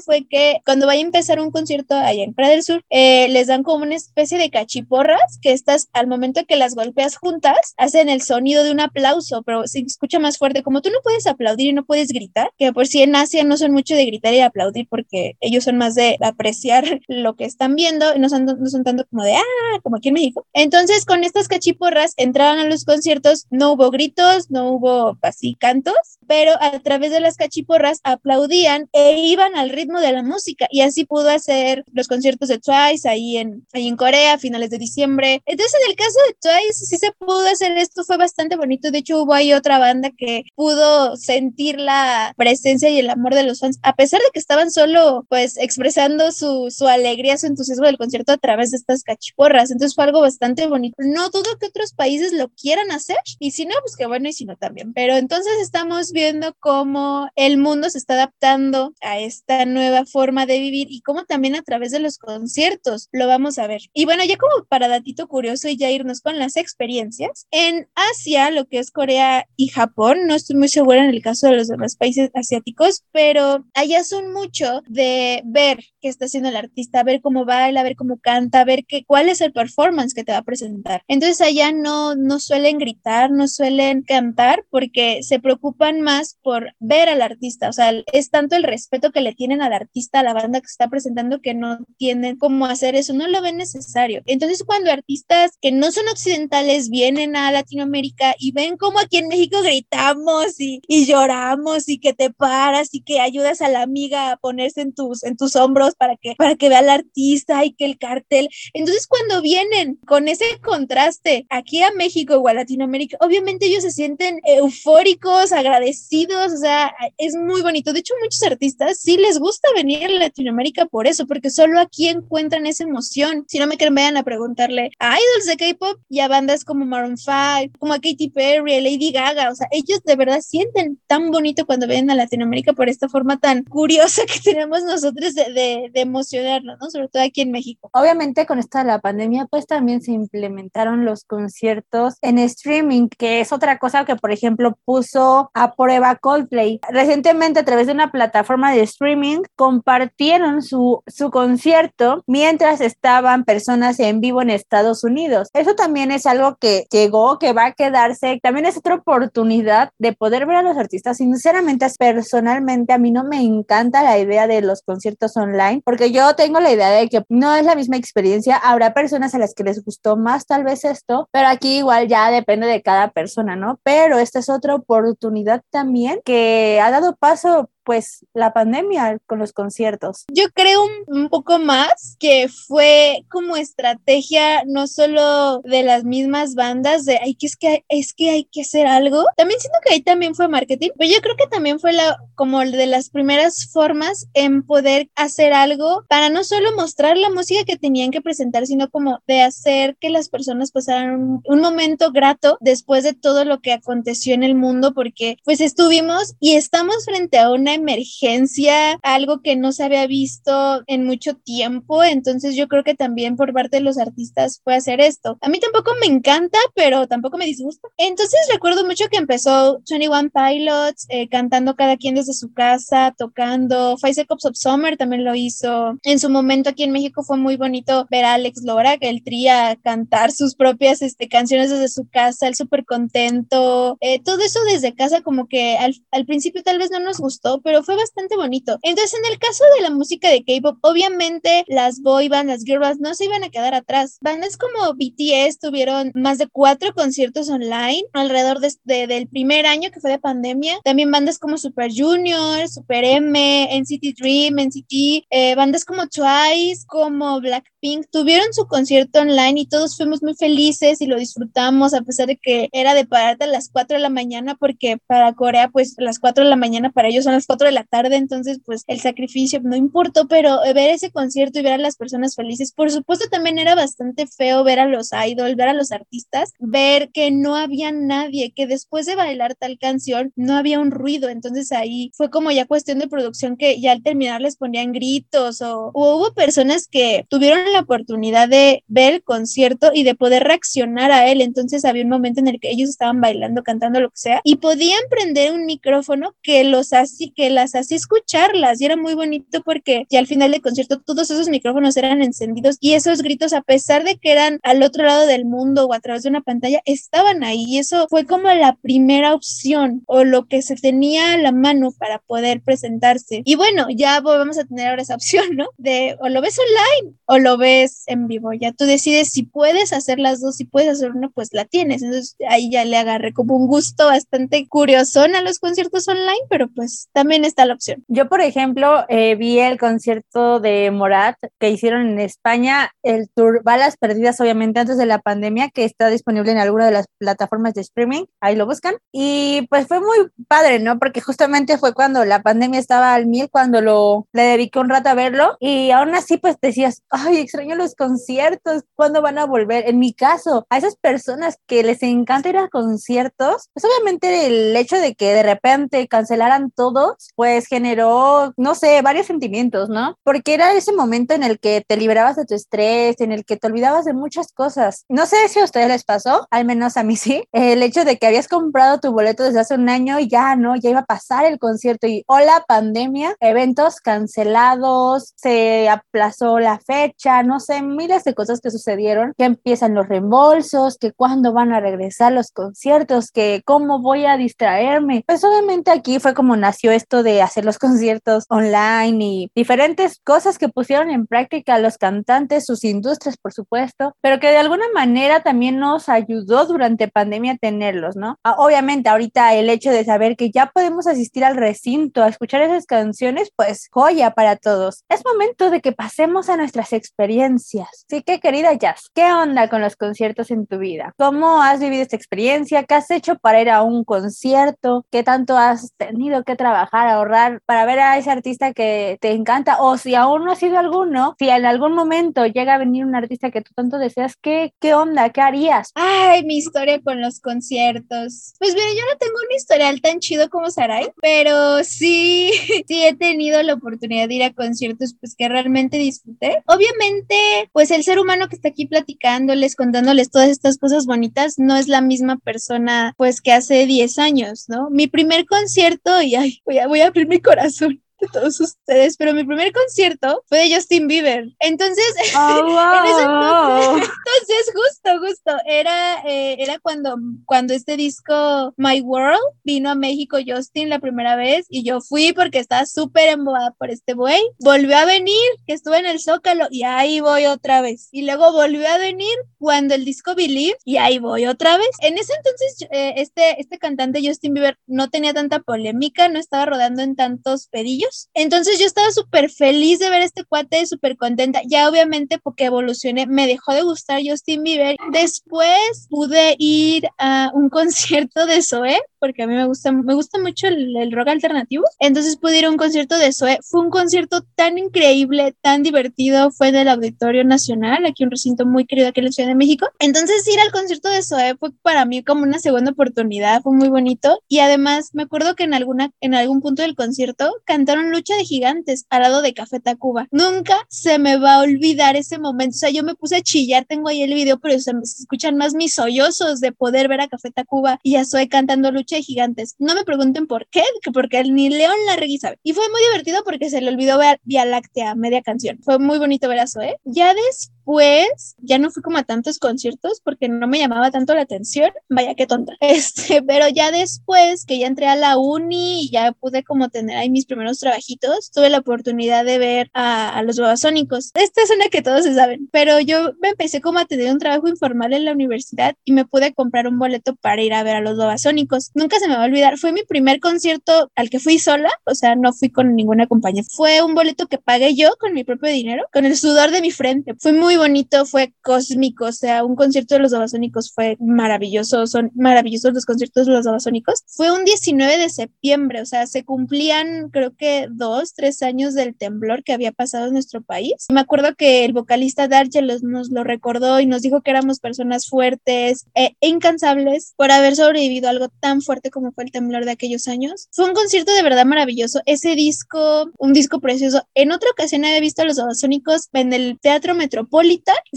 fue que cuando vaya a empezar un concierto allá en Praia del Sur, eh, les dan como una especie de cachiporras que estas, al momento que las golpeas juntas, hacen el sonido de un aplauso, pero se escucha más fuerte. Como tú no puedes aplaudir y no puedes gritar, que por si en Asia no son mucho de gritar y aplaudir porque ellos son más de apreciar lo que están viendo, no son, no son tanto como de, ah, como aquí en México. Entonces con estas cachiporras entraban a los conciertos, no hubo gritos, no hubo así cantos, pero a través de las cachiporras aplaudían e iban al ritmo de la música y así pudo hacer los conciertos de Twice ahí en, ahí en Corea a finales de diciembre. Entonces en el caso de Twice sí se pudo hacer esto, fue bastante bonito. De hecho hubo ahí otra banda que pudo sentir la presencia y el amor de los fans, a pesar de que estaban solo pues expresando su, su alegría, su entusiasmo del concierto a través de estas cachiporras. Entonces fue algo bastante bonito. No dudo que otros países lo quieran hacer y si no, pues que bueno y si no también. Pero entonces estamos viendo cómo el mundo se está adaptando a esta nueva forma de vivir y cómo también a través de los conciertos lo vamos a ver. Y bueno, ya como para datito curioso y ya irnos con las experiencias, en Asia, lo que es Corea y Japón, no estoy muy segura en el caso de los demás países asiáticos, pero allá son mucho de ver qué está haciendo el artista, ver cómo baila, ver cómo canta, ver qué, cuál es el performance que te va a presentar. Entonces allá no, no suelen gritar, no suelen cantar porque se preocupan más por ver al artista, o sea, es tanto el respeto que le tienen al artista, a la banda que se está presentando, que no tienen cómo hacer eso, no lo ven necesario. Entonces, cuando artistas que no son occidentales vienen a Latinoamérica y ven cómo aquí en México gritamos y, y lloramos y que te paras y que ayudas a la amiga a ponerse en tus, en tus hombros para que, para que vea al artista y que el cartel. Entonces, cuando vienen con ese contraste aquí a México o a Latinoamérica, obviamente ellos se sienten eufóricos, agradecidos, o sea, es muy bonito. De hecho, muchos artistas sí les gusta venir a Latinoamérica por eso, porque solo aquí encuentran esa emoción. Si no me creen, vayan a preguntarle a idols de K-pop y a bandas como Maroon 5, como a Katy Perry, a Lady Gaga. O sea, ellos de verdad sienten tan bonito cuando vienen a Latinoamérica por esta forma tan curiosa que tenemos nosotros de, de, emocionarnos, ¿no? Sobre todo aquí en México. Obviamente, con esta la pandemia, pues también se implementaron los conciertos en streaming, que es otra cosa que, por ejemplo, puso a prueba Coldplay. Recientemente, a través de una plataforma de streaming, compartieron su, su concierto mientras estaban personas en vivo en Estados Unidos. Eso también es algo que llegó, que va a quedarse. También es otra oportunidad de poder ver a los artistas. Sinceramente, personalmente, a mí no me encanta la idea de los conciertos online, porque yo tengo la idea de que no es la misma experiencia. Habrá personas a las que les gustó más tal vez esto, pero aquí igual ya depende de cada persona, ¿no? Pero esta es otra oportunidad también que ha dado paso pues la pandemia con los conciertos. Yo creo un, poco más que fue como estrategia no solo de las mismas bandas de ay que es que es que hay que hacer algo. También siento que ahí también fue marketing, pero yo creo que también fue la como de las primeras formas en poder hacer algo para no solo mostrar la música que tenían que presentar, sino como de hacer que las personas pasaran un, un momento grato después de todo lo que aconteció en el mundo porque pues estuvimos y estamos frente a una una emergencia, algo que no se había visto en mucho tiempo, entonces yo creo que también por parte de los artistas fue hacer esto. A mí tampoco me encanta, pero tampoco me disgusta. Entonces recuerdo mucho que empezó 21 Pilots eh, cantando cada quien desde su casa, tocando. Five Cups of Summer también lo hizo. En su momento aquí en México fue muy bonito ver a Alex Lora, que el tría cantar sus propias este, canciones desde su casa, él súper contento. Eh, todo eso desde casa como que al, al principio tal vez no nos gustó, pero fue bastante bonito. Entonces en el caso de la música de K-pop, obviamente las boy bands, las girl bands no se iban a quedar atrás. Bandas como BTS tuvieron más de cuatro conciertos online alrededor de, del primer año que fue de pandemia. También bandas como Super Junior, Super M, NCT Dream, NCT, eh, bandas como Twice, como Blackpink, tuvieron su concierto online y todos fuimos muy felices y lo disfrutamos a pesar de que era de pararte a las 4 de la mañana porque para Corea pues las 4 de la mañana para ellos son las 4 de la tarde, entonces pues el sacrificio no importó, pero ver ese concierto y ver a las personas felices, por supuesto también era bastante feo ver a los idols, ver a los artistas, ver que no había nadie, que después de bailar tal canción no había un ruido, entonces ahí fue como ya cuestión de producción que ya al terminar les ponían gritos o, hubo personas que tuvieron la oportunidad de ver el concierto y de poder reaccionar a él, entonces había un momento en el que ellos estaban bailando, cantando lo que sea y podían prender un micrófono que los así que las hacía escucharlas y era muy bonito porque ya al final del concierto todos esos micrófonos eran encendidos y esos gritos a pesar de que eran al otro lado del mundo o a través de una pantalla estaban ahí. Y eso fue como la primera opción o lo que se tenía a la mano para poder presentarse. Y bueno ya vamos a tener ahora esa opción no de o lo ves online o lo ves en vivo. Ya tú decides si puedes hacer las dos si puedes hacer una pues la tienes. Entonces ahí ya le agarré como un gusto bastante curioso a los conciertos online pero pues también está la opción yo por ejemplo eh, vi el concierto de Morat que hicieron en España, el tour Balas Perdidas, obviamente antes de la pandemia, que está disponible en alguna de las plataformas de streaming, ahí lo buscan. Y pues fue muy padre, ¿no? Porque justamente fue cuando la pandemia estaba al mil, cuando lo le dediqué un rato a verlo. Y aún así, pues decías, ay, extraño los conciertos, ¿cuándo van a volver? En mi caso, a esas personas que les encanta ir a conciertos, pues obviamente el hecho de que de repente cancelaran todos, pues generó, no sé, varios sentimientos, ¿no? Porque era ese momento en el que te liberabas de tu estrés, en el que te olvidabas de muchas cosas. No sé si a ustedes les pasó, al menos a mí sí, el hecho de que habías comprado tu boleto desde hace un año y ya, ¿no? Ya iba a pasar el concierto y hola pandemia, eventos cancelados, se aplazó la fecha, no sé, miles de cosas que sucedieron, que empiezan los reembolsos, que cuándo van a regresar los conciertos, que cómo voy a distraerme. Pues obviamente aquí fue como nació esto de hacer los conciertos online y diferentes cosas que pusieron en práctica los cantantes, sus industrias, por supuesto, pero que de alguna manera también nos ayudó durante pandemia a tenerlos, ¿no? Ah, obviamente ahorita el hecho de saber que ya podemos asistir al recinto a escuchar esas canciones, pues joya para todos. Es momento de que pasemos a nuestras experiencias. Así que querida Jazz, ¿qué onda con los conciertos en tu vida? ¿Cómo has vivido esta experiencia? ¿Qué has hecho para ir a un concierto? ¿Qué tanto has tenido que trabajar, ahorrar para ver a ese artista que te encanta? O si aún no ha sido alguno, si en algún momento llega a venir un artista que tú tanto deseas, ¿qué, qué onda? ¿Qué harías? Ay, mi historia con los conciertos. Pues mira, yo no tengo un historial tan chido como Sarai, pero sí, sí he tenido la oportunidad de ir a conciertos pues que realmente disfruté. Obviamente, pues el ser humano que está aquí platicándoles, contándoles todas estas cosas bonitas, no es la misma persona pues que hace 10 años, ¿no? Mi primer concierto, y ay, voy a, voy a abrir mi corazón todos ustedes, pero mi primer concierto fue de Justin Bieber. Entonces, Oh, en ese wow. entonces, entonces, justo, justo, era, eh, era cuando, cuando este disco My World vino a México Justin la primera vez y yo fui porque estaba súper embobada por este güey. Volvió a venir, que estuve en el Zócalo y ahí voy otra vez. Y luego volvió a venir cuando el disco Believe y ahí voy otra vez. En ese entonces, eh, este, este cantante Justin Bieber no tenía tanta polémica, no estaba rodando en tantos pedillos. Entonces yo estaba súper feliz de ver este cuate, súper contenta. Ya obviamente porque evolucioné, me dejó de gustar Justin Bieber. Después pude ir a un concierto de Zoé porque a mí me gusta, me gusta mucho el, rock alternativo. Entonces pude ir a un concierto de Zoe. Fue un concierto tan increíble, tan divertido. Fue en el Auditorio Nacional, aquí un recinto muy querido aquí en la Ciudad de México. Entonces ir al concierto de Zoe fue para mí como una segunda oportunidad. Fue muy bonito. Y además me acuerdo que en, alguna, en algún punto del concierto cantaron Lucha de Gigantes al lado de Café Tacuba. Nunca se me va a olvidar ese momento. O sea, yo me puse a chillar, tengo ahí el video, pero se, se escuchan más mis sollozos de poder ver a Café Tacuba y a Zoe cantando Lucha de Gigantes. No me pregunten por qué, porque ni León Larregui sabe. Y fue muy divertido porque se le olvidó ver Vía Láctea, media canción. Fue muy bonito ver a Zoe. Ya después después ya no fui como a tantos conciertos porque no me llamaba tanto la atención. Vaya qué tonta. Este, pero ya después que ya entré a la uni y ya pude como tener ahí mis primeros trabajitos, tuve la oportunidad de ver a, los babasónicos. Esta es una que todos se saben, pero yo me empecé como a tener un trabajo informal en la universidad y me pude comprar un boleto para ir a ver a los babasónicos. Nunca se me va a olvidar, fue mi primer concierto al que fui sola, o sea, no fui con ninguna compañía. Fue un boleto que pagué yo con mi propio dinero, con el sudor de mi frente. Fue muy bonito, fue cósmico, o sea, un concierto de los Babasónicos fue maravilloso, son maravillosos los conciertos de los Babasónicos. Fue un 19 de septiembre, o sea, se cumplían creo que dos, tres años del temblor que había pasado en nuestro país. Me acuerdo que el vocalista Darche nos lo recordó y nos dijo que éramos personas fuertes e incansables por haber sobrevivido a algo tan fuerte como fue el temblor de aquellos años. Fue un concierto de verdad maravilloso. Ese disco, un disco precioso. En otra ocasión había visto a los Babasónicos en el Teatro Metropolitano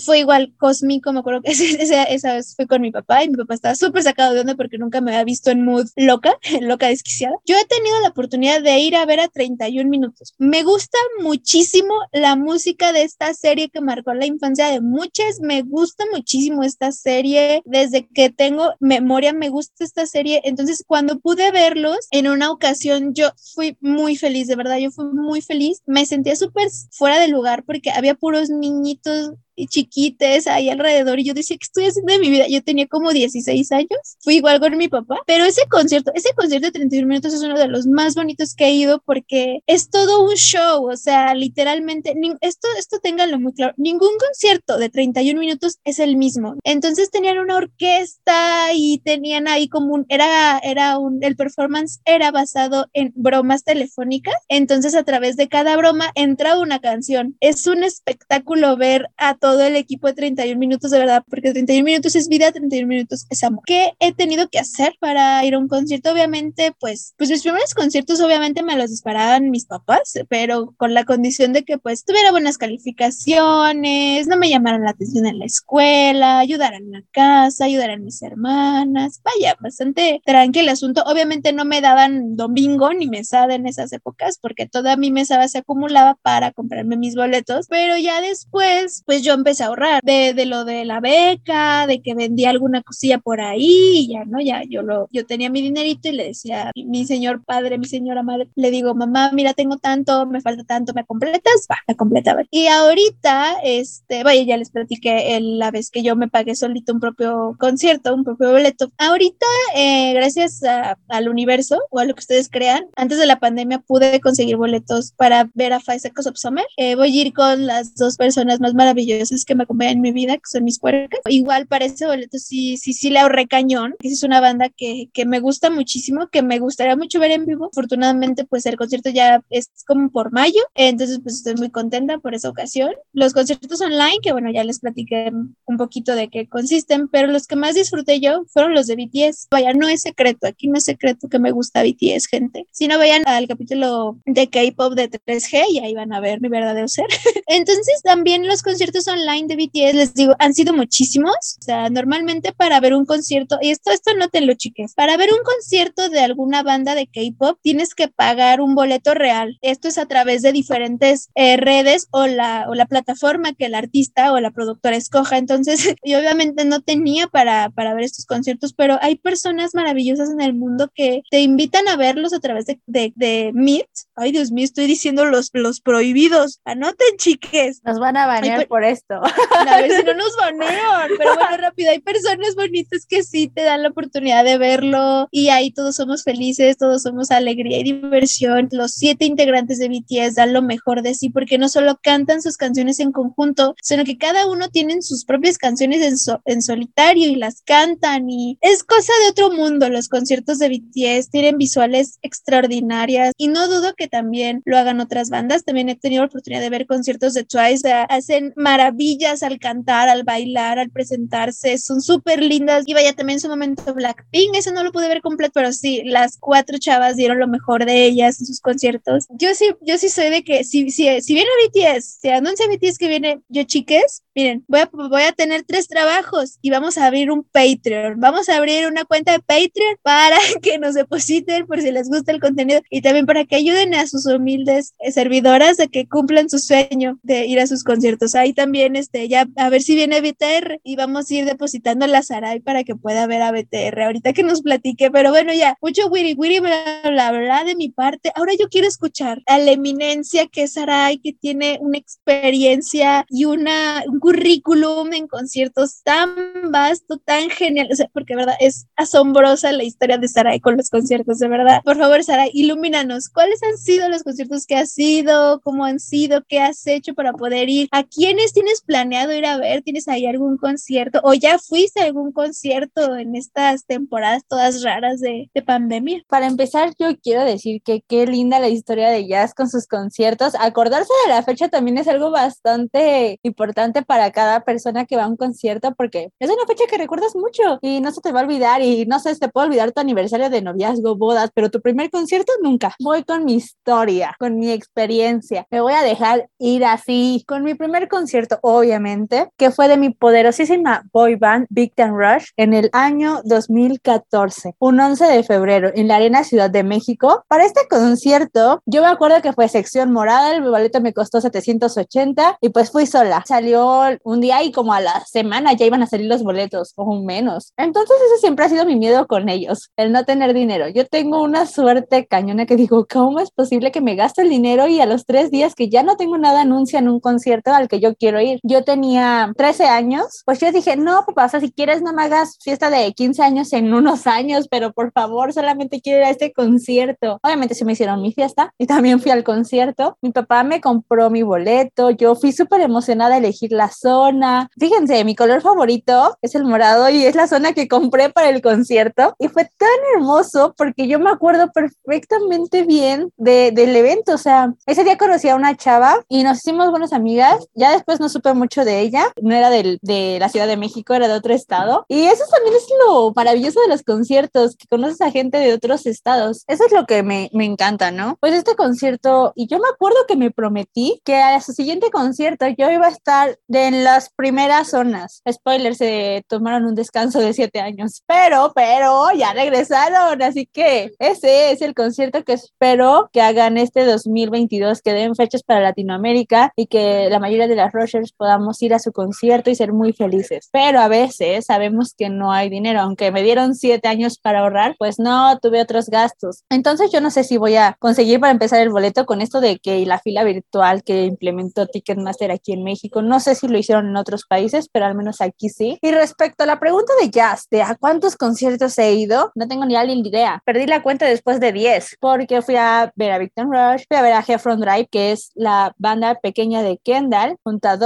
fue igual cósmico, me acuerdo que esa, esa vez fue con mi papá y mi papá estaba súper sacado de onda porque nunca me había visto en mood loca, loca desquiciada. Yo he tenido la oportunidad de ir a ver a 31 minutos. Me gusta muchísimo la música de esta serie que marcó la infancia de muchas. Me gusta muchísimo esta serie. Desde que tengo memoria me gusta esta serie. Entonces cuando pude verlos en una ocasión yo fui muy feliz, de verdad, yo fui muy feliz. Me sentía súper fuera de lugar porque había puros niñitos y chiquites ahí alrededor y yo decía, ¿qué estoy haciendo de mi vida? Yo tenía como 16 años, fui igual con mi papá, pero ese concierto, ese concierto de 31 minutos es uno de los más bonitos que he ido porque es todo un show, o sea, literalmente, esto, esto ténganlo muy claro, ningún concierto de 31 minutos es el mismo. Entonces tenían una orquesta y tenían ahí como un, era, era un, el performance era basado en bromas telefónicas, entonces a través de cada broma entra una canción. Es un espectáculo ver a todo el equipo de 31 minutos de verdad, porque 31 minutos es vida, 31 minutos es amor. ¿Qué he tenido que hacer para ir a un concierto? Obviamente, pues, pues mis primeros conciertos obviamente me los disparaban mis papás, pero con la condición de que pues tuviera buenas calificaciones, no me llamaran la atención en la escuela, ayudaran en la casa, ayudaran mis hermanas, vaya, bastante tranquilo el asunto. Obviamente no me daban domingo ni mesada en esas épocas, porque toda mi mesada se acumulaba para comprarme mis boletos, pero ya después, pues yo empecé a ahorrar de, de, lo de la beca, de que vendía alguna cosilla por ahí, y ya, ¿no? Ya yo lo, yo tenía mi dinerito y le decía, mi señor padre, mi señora madre, le digo, mamá, mira, tengo tanto, me falta tanto, ¿me completas? Va, me completaba. Y ahorita, este, vaya, ya les platiqué la vez que yo me pagué solito un propio concierto, un propio boleto. Ahorita, eh, gracias al universo o a lo que ustedes crean, antes de la pandemia pude conseguir boletos para ver a Seconds of Summer. Eh, voy a ir con las dos personas más maravillosas es que me acompañan en mi vida, que son mis puercas. Igual para ese boleto sí, sí, sí le ahorré cañón. Es una banda que, que me gusta muchísimo, que me gustaría mucho ver en vivo. Afortunadamente, pues el concierto ya es como por mayo, entonces pues estoy muy contenta por esa ocasión. Los conciertos online, que bueno, ya les platiqué un poquito de qué consisten, pero los que más disfruté yo fueron los de BTS. Vaya, no es secreto, aquí no es secreto que me gusta BTS, gente. Si no vayan al capítulo de K-pop de 3G y ahí van a ver mi verdadero ser. entonces también los conciertos online de BTS, les digo, han sido muchísimos. O sea, normalmente para ver un concierto, y esto, esto no te lo chiques, para ver un concierto de alguna banda de K-pop tienes que pagar un boleto real. Esto es a través de diferentes eh, redes o la, o la plataforma que el artista o la productora escoja. Entonces, yo obviamente no tenía para, para ver estos conciertos, pero hay personas maravillosas en el mundo que te invitan a verlos a través de, de, de Meet. Ay, Dios mío, estoy diciendo los, los prohibidos. Anoten, chiques. Nos van a banear por esto esto. A ver si no nos banean. Pero bueno, rápido, hay personas bonitas que sí te dan la oportunidad de verlo y ahí todos somos felices, todos somos alegría y diversión. Los siete integrantes de BTS dan lo mejor de sí porque no solo cantan sus canciones en conjunto, sino que cada uno tiene sus propias canciones en, en solitario y las cantan y es cosa de otro mundo. Los conciertos de BTS tienen visuales extraordinarias y no dudo que también lo hagan otras bandas. También he tenido la oportunidad de ver conciertos de Twice, hacen maravillas al cantar, al bailar, al presentarse, son súper lindas. Y vaya también en su momento Blackpink, eso no lo pude ver completo, pero sí, las cuatro chavas dieron lo mejor de ellas en sus conciertos. Yo sí, yo sí soy de que si, si, si viene BTS, se anuncia BTS que viene Yo Chiques, miren, voy a, voy a tener tres trabajos y vamos a abrir un Patreon. Vamos a abrir una cuenta de Patreon para que nos depositen por si les gusta el contenido y también para que ayuden a sus humildes servidoras a que cumplan su sueño de ir a sus conciertos. Ahí también, este, ya a ver si viene BTR y vamos a ir depositando la Sarai para que pueda ver a BTR. Ahorita que nos platique, pero bueno, ya, mucho wiri wiri, bla, bla, bla, de mi parte. Ahora yo quiero escuchar a la eminencia que es Sarai, que tiene una experiencia y una, un currículum en conciertos tan vasto, tan genial, o sea, porque verdad es asombrosa la historia de Sarai con los conciertos, de verdad. Por favor, Sarai, ilumínanos, ¿cuáles han sido los conciertos que has ido? ¿Cómo han sido? ¿Qué has hecho para poder ir? ¿A quiénes tienes planeado ir a ver? ¿Tienes ahí algún concierto? ¿O ya fuiste a algún concierto en estas temporadas todas raras de, de pandemia? Para empezar, yo quiero decir que qué linda la historia de Jazz con sus conciertos. Acordarse de la fecha también es algo bastante importante para cada persona que va a un concierto porque es una fecha que recuerdas mucho y no se te va a olvidar y no sé, te puede olvidar tu aniversario de noviazgo, bodas, pero tu primer concierto nunca. Voy con mi historia, con mi experiencia. Me voy a dejar ir así con mi primer concierto, obviamente, que fue de mi poderosísima boy band Big Time Rush en el año 2014, un 11 de febrero en la Arena Ciudad de México. Para este concierto, yo me acuerdo que fue sección morada, el boleto me costó 780 y pues fui sola. Salió un día y como a la semana ya iban a salir los boletos o menos. Entonces ese siempre ha sido mi miedo con ellos, el no tener dinero. Yo tengo una suerte cañona que digo, ¿cómo es posible que me gaste el dinero y a los tres días que ya no tengo nada anuncian un concierto al que yo quiero ir? Yo tenía 13 años, pues yo dije, no, papá, o sea, si quieres no me hagas fiesta de 15 años en unos años, pero por favor, solamente quiero ir a este concierto. Obviamente se me hicieron mi fiesta y también fui al concierto. Mi papá me compró mi boleto, yo fui súper emocionada a elegir la zona. Fíjense, mi color favorito es el morado y es la zona que compré para el concierto y fue tan hermoso porque yo me acuerdo perfectamente bien de, del evento, o sea, ese día conocí a una chava y nos hicimos buenas amigas, ya después no supe mucho de ella, no era del, de la Ciudad de México, era de otro estado. Y eso también es lo maravilloso de los conciertos, que conoces a gente de otros estados, eso es lo que me, me encanta, ¿no? Pues este concierto, y yo me acuerdo que me prometí que a su siguiente concierto yo iba a estar en las primeras zonas, spoiler, se tomaron un descanso de siete años, pero, pero ya regresaron, así que ese es el concierto que espero que hagan este 2022, que den fechas para Latinoamérica y que la mayoría de las Rogers podamos ir a su concierto y ser muy felices. Pero a veces sabemos que no hay dinero, aunque me dieron siete años para ahorrar, pues no, tuve otros gastos. Entonces yo no sé si voy a conseguir para empezar el boleto con esto de que la fila virtual que implementó Ticketmaster aquí en México, no sé si lo hicieron en otros países, pero al menos aquí sí. Y respecto a la pregunta de Jazz, de a cuántos conciertos he ido, no tengo ni la idea. Perdí la cuenta después de 10, porque fui a ver a Victor Rush, fui a ver a Heffron Drive, que es la banda pequeña de Kendall, junto a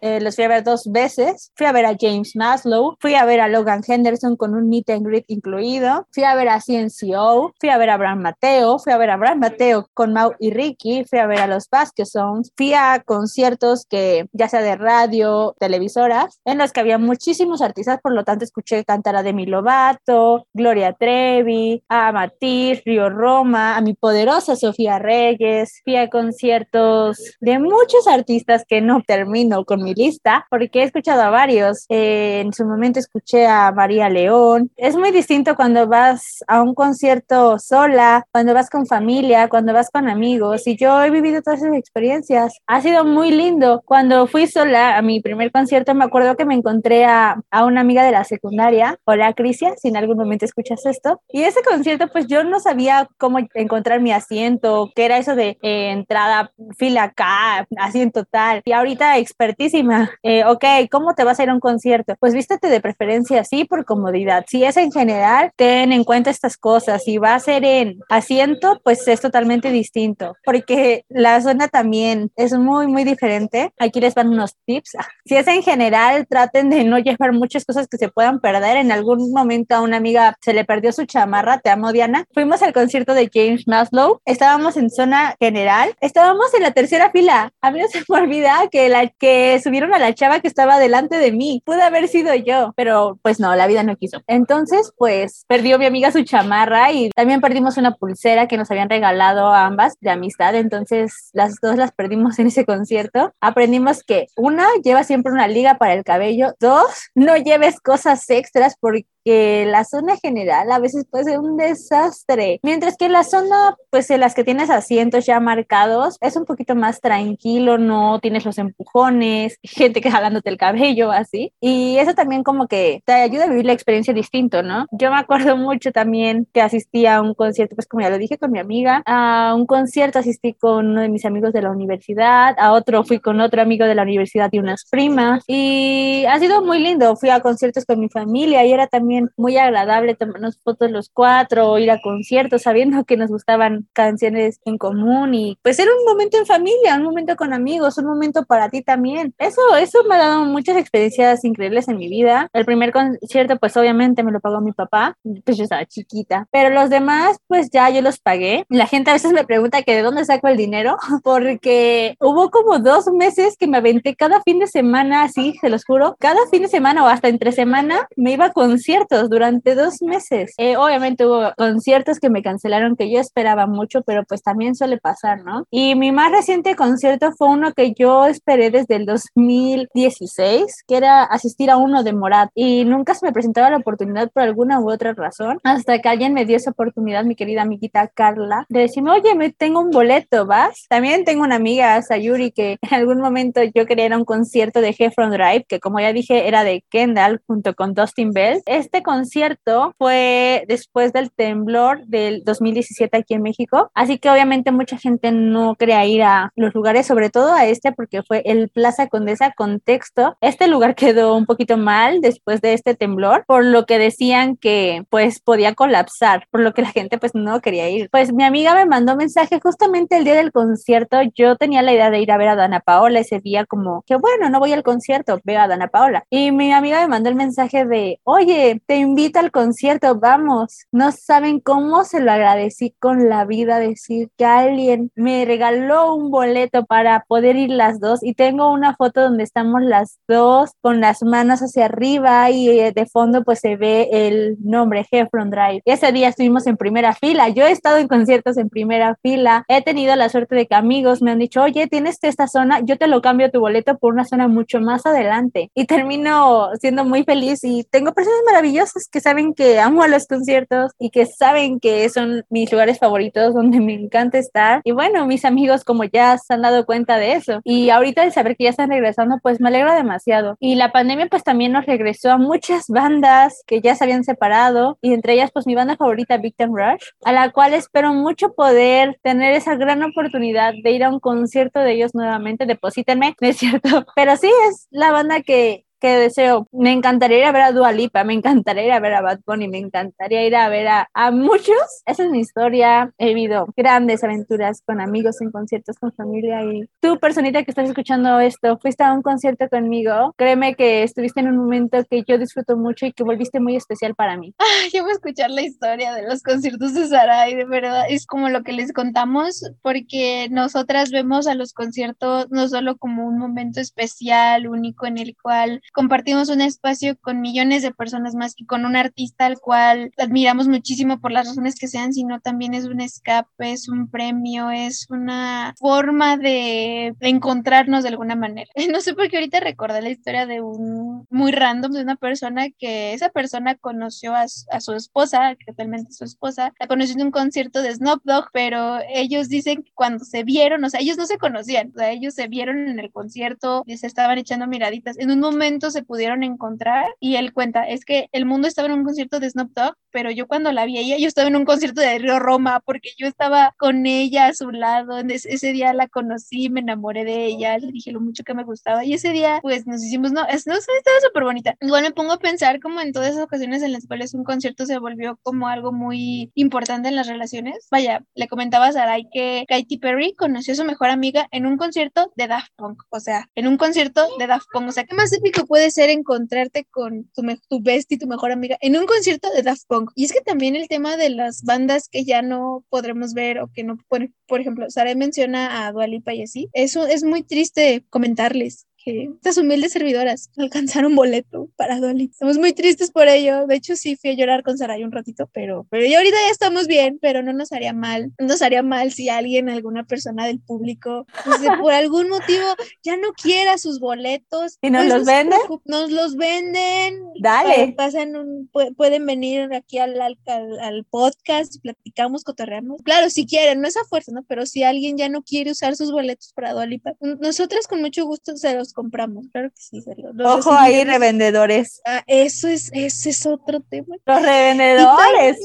Eh, los fui a ver dos veces. Fui a ver a James Maslow, fui a ver a Logan Henderson con un meet and greet incluido. Fui a ver a CNCO, fui a ver a Abraham Mateo, fui a ver a Abraham Mateo con Mau y Ricky, fui a ver a los Basket Zones, fui a conciertos que ya sea de radio, televisoras, en los que había muchísimos artistas, por lo tanto escuché cantar a Demi Lovato, Gloria Trevi, a Matiz, Río Roma, a mi poderosa Sofía Reyes, fui a conciertos de muchos artistas que no termino con mi lista, porque he escuchado a varios. Eh, en su momento escuché a María León. Es muy distinto cuando vas a un concierto sola, cuando vas con familia, cuando vas con amigos, y yo he vivido todas esas experiencias. Ha sido muy lindo. Cuando fui sola a mi primer concierto, me acuerdo que me encontré a, a una amiga de la secundaria, hola Crisia, si en algún momento escuchas esto, y ese concierto pues yo no sabía cómo encontrar mi asiento, qué era eso de eh, entrada, fila acá, asiento tal, y ahorita expertísima. Eh, ok, ¿cómo te vas a ir a un concierto? Pues vístete de preferencia así por comodidad. Si es en general, ten en cuenta estas cosas. Si va a ser en asiento, pues es totalmente distinto, porque la zona también es muy, muy diferente. Aquí les van unos tips. Si es en general, traten de no llevar muchas cosas que se puedan perder. En algún momento a una amiga se le perdió su chamarra, te amo Diana. Fuimos al concierto de James Maslow, estábamos en zona general, estábamos en la tercera fila. A mí no se me olvida que la que subieron a la chava que estaba delante de mí. Pudo haber sido yo, pero pues no, la vida no quiso. Entonces, pues perdió mi amiga su chamarra y también perdimos una pulsera que nos habían regalado ambas de amistad. Entonces, las dos las perdimos en ese concierto. Aprendimos que una, lleva siempre una liga para el cabello. Dos, no lleves cosas extras porque que la zona general a veces puede ser un desastre, mientras que la zona, pues en las que tienes asientos ya marcados, es un poquito más tranquilo, no tienes los empujones, gente que jalándote el cabello, así, y eso también como que te ayuda a vivir la experiencia distinto, ¿no? Yo me acuerdo mucho también que asistí a un concierto, pues como ya lo dije con mi amiga, a un concierto asistí con uno de mis amigos de la universidad, a otro fui con otro amigo de la universidad y unas primas, y ha sido muy lindo, fui a conciertos con mi familia y era también muy agradable tomarnos fotos los cuatro, ir a conciertos sabiendo que nos gustaban canciones en común y pues era un momento en familia, un momento con amigos, un momento para ti también. Eso, eso me ha dado muchas experiencias increíbles en mi vida. El primer concierto pues obviamente me lo pagó mi papá, pues yo estaba chiquita, pero los demás pues ya yo los pagué. La gente a veces me pregunta que de dónde saco el dinero porque hubo como dos meses que me aventé cada fin de semana, así, se los juro, cada fin de semana o hasta entre semana me iba a conciertos durante dos meses. Eh, obviamente hubo conciertos que me cancelaron que yo esperaba mucho, pero pues también suele pasar, ¿no? Y mi más reciente concierto fue uno que yo esperé desde el 2016, que era asistir a uno de Morat y nunca se me presentaba la oportunidad por alguna u otra razón, hasta que alguien me dio esa oportunidad, mi querida amiguita Carla, de decirme, oye, me tengo un boleto, ¿vas? También tengo una amiga, Sayuri, que en algún momento yo quería ir a un concierto de Heffron Drive, que como ya dije era de Kendall junto con Dustin Bell. Este este concierto fue después del temblor del 2017 aquí en México, así que obviamente mucha gente no quería ir a los lugares, sobre todo a este porque fue el Plaza Condesa contexto. Este lugar quedó un poquito mal después de este temblor, por lo que decían que pues podía colapsar, por lo que la gente pues no quería ir. Pues mi amiga me mandó mensaje justamente el día del concierto, yo tenía la idea de ir a ver a Dana Paola ese día como que bueno, no voy al concierto, veo a Dana Paola. Y mi amiga me mandó el mensaje de, oye, te invito al concierto, vamos. No saben cómo se lo agradecí con la vida, decir que alguien me regaló un boleto para poder ir las dos y tengo una foto donde estamos las dos con las manos hacia arriba y eh, de fondo pues se ve el nombre Heffron Drive. Ese día estuvimos en primera fila, yo he estado en conciertos en primera fila, he tenido la suerte de que amigos me han dicho, oye, tienes esta zona, yo te lo cambio tu boleto por una zona mucho más adelante y termino siendo muy feliz y tengo personas maravillosas que saben que amo a los conciertos y que saben que son mis lugares favoritos donde me encanta estar. Y bueno, mis amigos como ya se han dado cuenta de eso. Y ahorita de saber que ya están regresando, pues me alegra demasiado. Y la pandemia pues también nos regresó a muchas bandas que ya se habían separado y entre ellas pues mi banda favorita Victim Rush, a la cual espero mucho poder tener esa gran oportunidad de ir a un concierto de ellos nuevamente. Deposítenme, no es cierto, pero sí es la banda que que deseo. Me encantaría ir a ver a Dua Lipa, me encantaría ir a ver a Bad Bunny, me encantaría ir a ver a, a muchos. Esa es mi historia. He vivido grandes aventuras con amigos en conciertos con familia y tú, personita que estás escuchando esto, fuiste a un concierto conmigo. Créeme que estuviste en un momento que yo disfruto mucho y que volviste muy especial para mí. Ay, yo voy a escuchar la historia de los conciertos de Sarai, de verdad. Es como lo que les contamos porque nosotras vemos a los conciertos no solo como un momento especial, único en el cual compartimos un espacio con millones de personas más y con un artista al cual admiramos muchísimo por las razones que sean, sino también es un escape, es un premio, es una forma de, encontrarnos de alguna manera. No sé por qué ahorita recordé la historia de un muy random de una persona que esa persona conoció a, su esposa, que realmente su esposa, la conoció en un concierto de Snoop Dogg, pero ellos dicen que cuando se vieron, o sea, ellos no se conocían, o sea, ellos se vieron en el concierto y se estaban echando miraditas. En un momento se pudieron encontrar y él cuenta, es que el mundo estaba en un concierto de Snoop Dogg, pero yo cuando la vi ella, yo estaba en un concierto de Río Roma porque yo estaba con ella a su lado, ese día la conocí, me enamoré de ella, le dije lo mucho que me gustaba y ese día pues nos hicimos, no, es, no estaba súper bonita. Igual me pongo a pensar como en todas esas ocasiones en las cuales un concierto se volvió como algo muy importante en las relaciones. Vaya, le comentaba a Sarai que Katy Perry conoció a su mejor amiga en un concierto de Daft Punk, o sea, en un concierto de Daft Punk, o sea, ¿qué más épico puede ser encontrarte con tu, tu bestie, tu mejor amiga, en un concierto de Daft Punk? Y es que también el tema de las bandas que ya no podremos ver o que no, por, por ejemplo, Sarai menciona a Dualipa y así, eso es muy triste comentarles estas humildes servidoras alcanzaron boleto para Dolly. Estamos muy tristes por ello. De hecho, sí fui a llorar con Saray un ratito, pero, pero ya ahorita ya estamos bien, pero no nos haría mal. No nos haría mal si alguien, alguna persona del público, pues, por algún motivo ya no quiera sus boletos. ¿Y nos pues, los venden? Nos los venden. Dale. Pasan un, pueden venir aquí al, al, al podcast, platicamos, cotorreamos. Claro, si quieren, no es a fuerza, ¿no? Pero si alguien ya no quiere usar sus boletos para Dolly, nosotras con mucho gusto se los compramos, claro que sí. Ojo ahí, revendedores. Ah, eso es, ese es otro tema. Los revendedores.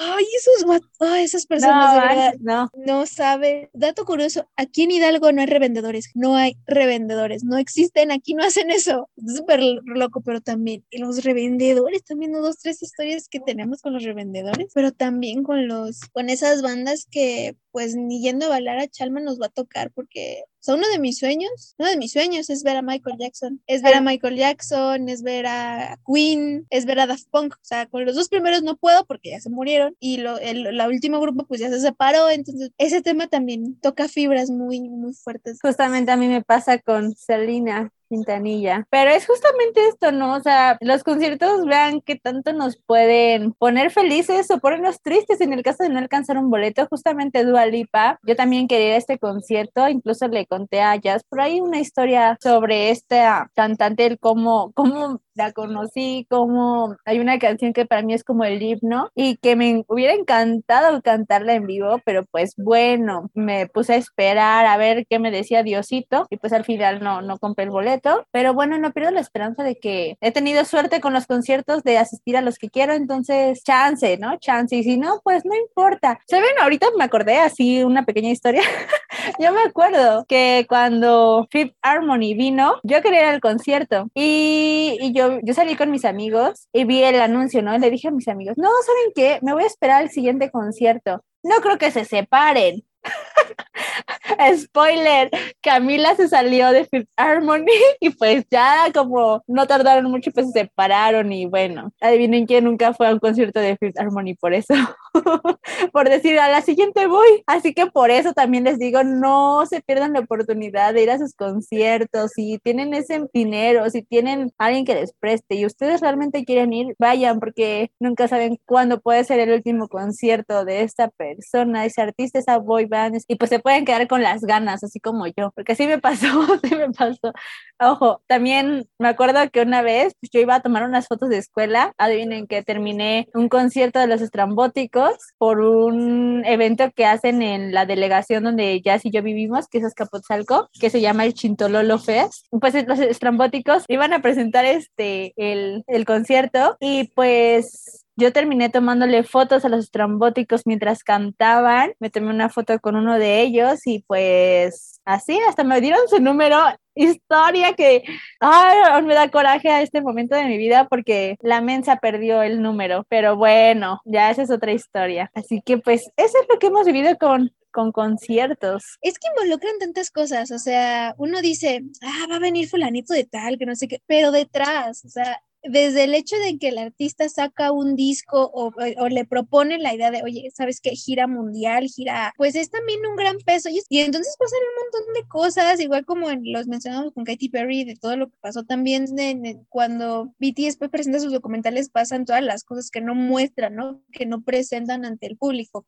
ay, esos, ay, esas personas no, de verdad no. no saben. Dato curioso, aquí en Hidalgo no hay revendedores, no hay revendedores, no existen, aquí no hacen eso. Es súper loco, pero también los revendedores, también dos, tres historias que tenemos con los revendedores, pero también con los, con esas bandas que pues ni yendo a bailar a Chalma nos va a tocar porque sea, uno de mis sueños, uno de mis sueños es ver a Michael Jackson, es ver a Michael Jackson, es ver a Queen, es ver a Daft Punk, o sea, con los dos primeros no puedo porque ya se murieron y lo, el la último grupo pues ya se separó, entonces ese tema también toca fibras muy, muy fuertes. Justamente a mí me pasa con Selena, Quintanilla. Pero es justamente esto, ¿no? O sea, los conciertos vean que tanto nos pueden poner felices o ponernos tristes en el caso de no alcanzar un boleto. Justamente Dua Lipa, yo también quería este concierto, incluso le conté a Jazz por ahí una historia sobre esta cantante, el cómo, cómo la conocí, como hay una canción que para mí es como el himno y que me hubiera encantado cantarla en vivo, pero pues bueno, me puse a esperar a ver qué me decía Diosito y pues al final no, no compré el boleto, pero bueno, no pierdo la esperanza de que he tenido suerte con los conciertos de asistir a los que quiero, entonces chance, ¿no? Chance, y si no, pues no importa. ¿Saben? Ahorita me acordé así una pequeña historia. yo me acuerdo que cuando Fifth Harmony vino, yo quería ir al concierto y, y yo yo, salí con mis amigos y vi el anuncio, ¿no? Le dije a mis amigos, no, ¿saben qué? Me voy a esperar al siguiente concierto. No creo que se separen. Spoiler, Camila se salió de Fifth Harmony y pues ya como no tardaron mucho pues se separaron y bueno, adivinen quién nunca fue a un concierto de Fifth Harmony por eso, por decir a la siguiente voy. Así que por eso también les digo, no se pierdan la oportunidad de ir a sus conciertos, si tienen ese dinero, si tienen alguien que les preste y ustedes realmente quieren ir, vayan porque nunca saben cuándo puede ser el último concierto de esta persona, ese artista, esa boy band y pues se pueden quedar con las ganas, así como yo, porque así me pasó, sí me pasó. Ojo, también me acuerdo que una vez pues, yo iba a tomar unas fotos de escuela, adivinen que terminé un concierto de los estrambóticos por un evento que hacen en la delegación donde Jazz y yo vivimos, que es Azcapotzalco, que se llama el Chintololo Fest. Pues los estrambóticos iban a presentar este, el, el concierto y pues yo terminé tomándole fotos a los estrambóticos mientras cantaban. Me tomé una foto con uno de ellos y pues así, hasta me dieron su número. Historia que me da coraje a este momento de mi vida porque la mensa perdió el número. Pero bueno, ya esa es otra historia. Así que pues eso es lo que hemos vivido con con conciertos. Es que involucran tantas cosas, o sea, uno dice, ah, va a venir fulanito de tal, que no sé qué, pero detrás, o sea, desde el hecho de que el artista saca un disco o, le propone la idea de, oye, ¿sabes qué? Gira mundial, gira, pues es también un gran peso. Y, entonces pasan un montón de cosas, igual como los mencionamos con Katy Perry, de todo lo que pasó también cuando BTS presenta sus documentales, pasan todas las cosas que no muestran, ¿no? Que no presentan ante el público.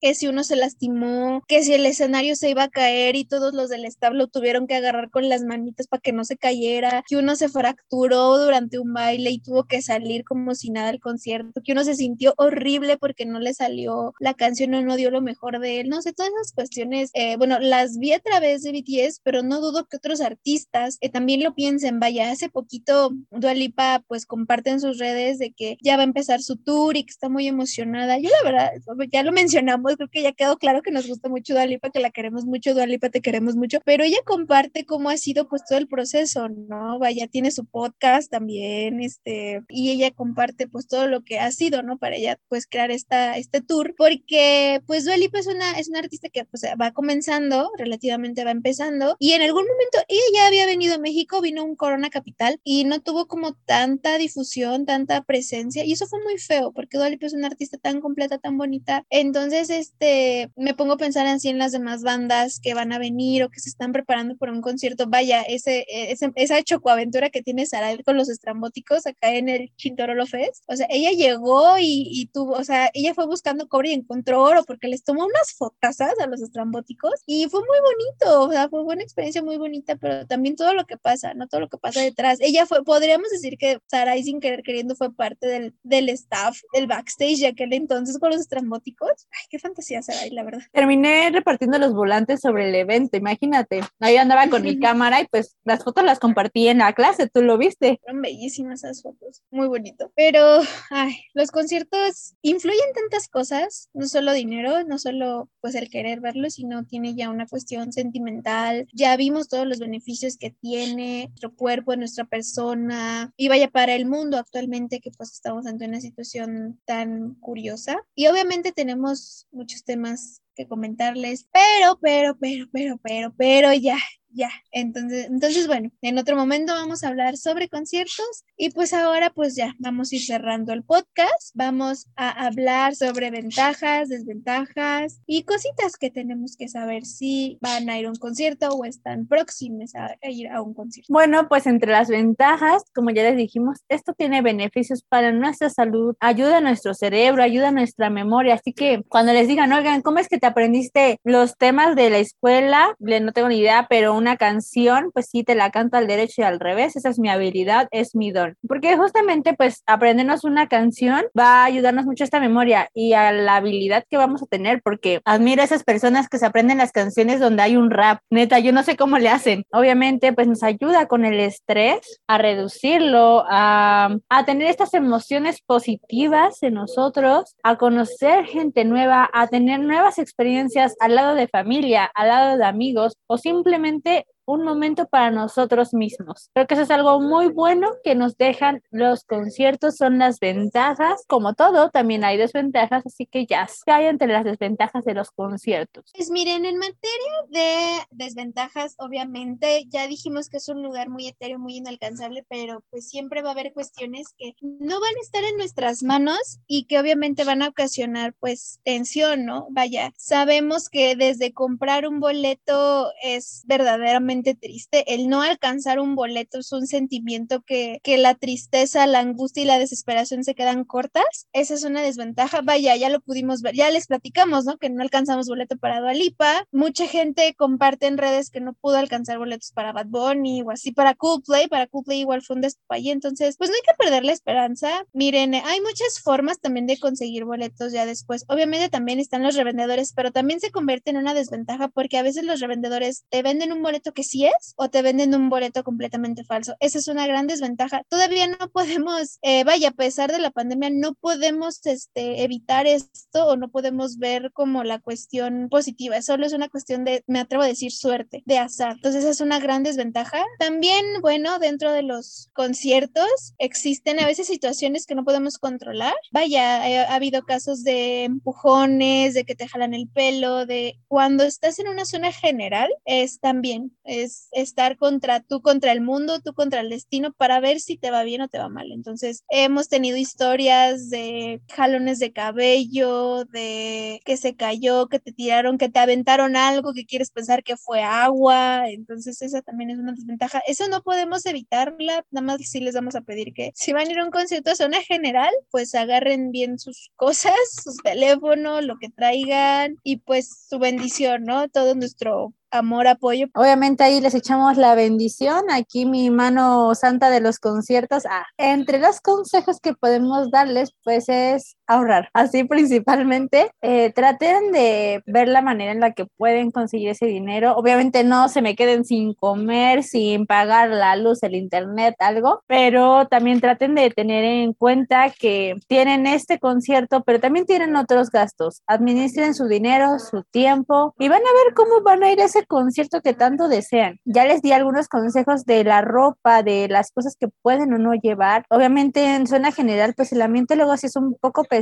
Que si uno se lastimó, que si el escenario se iba a caer y todos los del establo tuvieron que agarrar con las manitas para que no se cayera, que uno se fracturó durante un baile y tuvo que salir como si nada al concierto, que uno se sintió horrible porque no le salió la canción o no dio lo mejor de él, no sé, todas esas cuestiones, eh, bueno, las vi a través de BTS, pero no dudo que otros artistas eh, también lo piensen, vaya, hace poquito Dualipa pues comparte en sus redes de que ya va a empezar su tour y que está muy emocionada, yo la verdad, ya lo mencionamos, creo que ya quedó claro que nos gusta mucho Dualipa, que la queremos mucho, Dualipa te queremos mucho, pero ella comparte cómo ha sido pues todo el proceso, ¿no? Vaya, tiene su podcast también, este, y ella comparte pues todo lo que ha sido, ¿no? Para ella pues crear esta, este tour, porque pues Dualipa es una, es una artista que pues va comenzando, relativamente va empezando, y en algún momento ella ya había venido a México, vino un Corona Capital y no tuvo como tanta difusión, tanta presencia, y eso fue muy feo, porque Dualipa es una artista tan completa, tan bonita, entonces este, me pongo a pensar así en las demás bandas que van a venir o que se están preparando por un concierto, vaya, ese, ese esa chocoaventura que tiene Sarael con los estrambóticos acá en el Chintorolo Fest, o sea, ella llegó y, y tuvo, o sea, ella fue buscando cobre y encontró oro porque les tomó unas fotazas a los estrambóticos y fue muy bonito, o sea, fue una experiencia muy bonita, pero también todo lo que pasa, no todo lo que pasa detrás. Ella fue, podríamos decir que Sarai sin querer queriendo fue parte del, del staff, del backstage de aquel entonces con los estrambóticos. Ay, qué fantasía Sarai, la verdad. Terminé repartiendo los volantes sobre el evento, imagínate. Ahí andaba con mi cámara y pues las fotos las compartí en la clase, tú lo viste. Fueron bellísimas esas fotos, muy bonito. Pero, ay, los conciertos influyen tantas cosas, no solo dinero, no solo pues el querer verlo, sino tiene ya una cuestión sentimental. Ya vimos todos los beneficios que tiene nuestro cuerpo, nuestra persona y vaya para el mundo actualmente que pues estamos ante una situación tan curiosa. Y obviamente tenemos muchos temas que comentarles, pero, pero, pero, pero, pero, pero ya, ya, entonces, entonces, bueno, en otro momento vamos a hablar sobre conciertos y pues ahora pues ya vamos a ir cerrando el podcast, vamos a hablar sobre ventajas, desventajas y cositas que tenemos que saber si van a ir a un concierto o están próximos a, ir a un concierto. Bueno, pues entre las ventajas, como ya les dijimos, esto tiene beneficios para nuestra salud, ayuda a nuestro cerebro, ayuda a nuestra memoria, así que cuando les digan, oigan, ¿cómo es que te aprendiste los temas de la escuela? No tengo ni idea, pero una canción, pues sí, te la canto al derecho y al revés. Esa es mi habilidad, es mi don. Porque justamente, pues, aprendernos una canción va a ayudarnos mucho a esta memoria y a la habilidad que vamos a tener, porque admiro a esas personas que se aprenden las canciones donde hay un rap. Neta, yo no sé cómo le hacen. Obviamente, pues nos ayuda con el estrés, a reducirlo, a, a tener estas emociones positivas en nosotros, a conocer gente nueva, a tener nuevas experiencias al lado de familia, al lado de amigos o simplemente un momento para nosotros mismos. Creo que eso es algo muy bueno que nos dejan los conciertos, son las ventajas. Como todo, también hay desventajas, así que ya, ¿qué hay entre las desventajas de los conciertos? Pues miren, en materia de desventajas, obviamente, ya dijimos que es un lugar muy etéreo, muy inalcanzable, pero pues siempre va a haber cuestiones que no van a estar en nuestras manos y que obviamente van a ocasionar pues tensión, ¿no? Vaya, sabemos que desde comprar un boleto es verdaderamente triste. El no alcanzar un boleto es un sentimiento que, que la tristeza, la angustia y la desesperación se quedan cortas. Esa es una desventaja. Vaya, ya lo pudimos ver, ya les platicamos, ¿no? Que no alcanzamos boleto para Dualipa. Mucha gente comparte en redes que no pudo alcanzar boletos para Bad Bunny o así para Coldplay. Para Coldplay igual fue un despayo. Entonces, pues no hay que perder la esperanza. Miren, hay muchas formas también de conseguir boletos ya después. Obviamente también están los revendedores, pero también se convierte en una desventaja porque a veces los revendedores te venden un boleto que sí es o te venden un boleto completamente falso. Esa es una gran desventaja. Todavía no podemos, eh, vaya, a pesar de la pandemia, no podemos este, evitar esto o no podemos ver como la cuestión positiva. Solo es una cuestión de, me atrevo a decir, suerte, de azar. Entonces es una gran desventaja. También, bueno, dentro de los conciertos existen a veces situaciones que no podemos controlar. Vaya, ha habido casos de empujones, de que te jalan el pelo, de cuando estás en una zona general, es también es estar contra tú, contra el mundo, tú contra el destino, para ver si te va bien o te va mal. Entonces, hemos tenido historias de jalones de cabello, de que se cayó, que te tiraron, que te aventaron algo, que quieres pensar que fue agua. Entonces, esa también es una desventaja. Eso no podemos evitarla, nada más si les vamos a pedir que si van a ir a un concierto a zona general, pues agarren bien sus cosas, sus teléfonos, lo que traigan y pues su bendición, ¿no? Todo nuestro amor, apoyo. Obviamente ahí les echamos la bendición, aquí mi mano santa de los conciertos. Ah, entre los consejos que podemos darles, pues es ahorrar. Así principalmente, eh, traten de ver la manera en la que pueden conseguir ese dinero. Obviamente no se me queden sin comer, sin pagar la luz, el internet, algo, pero también traten de tener en cuenta que tienen este concierto, pero también tienen otros gastos. Administren su dinero, su tiempo y van a ver cómo van a ir ese concierto que tanto desean. Ya les di algunos consejos de la ropa, de las cosas que pueden o no llevar. Obviamente en zona general, pues el ambiente luego sí es un poco pesado,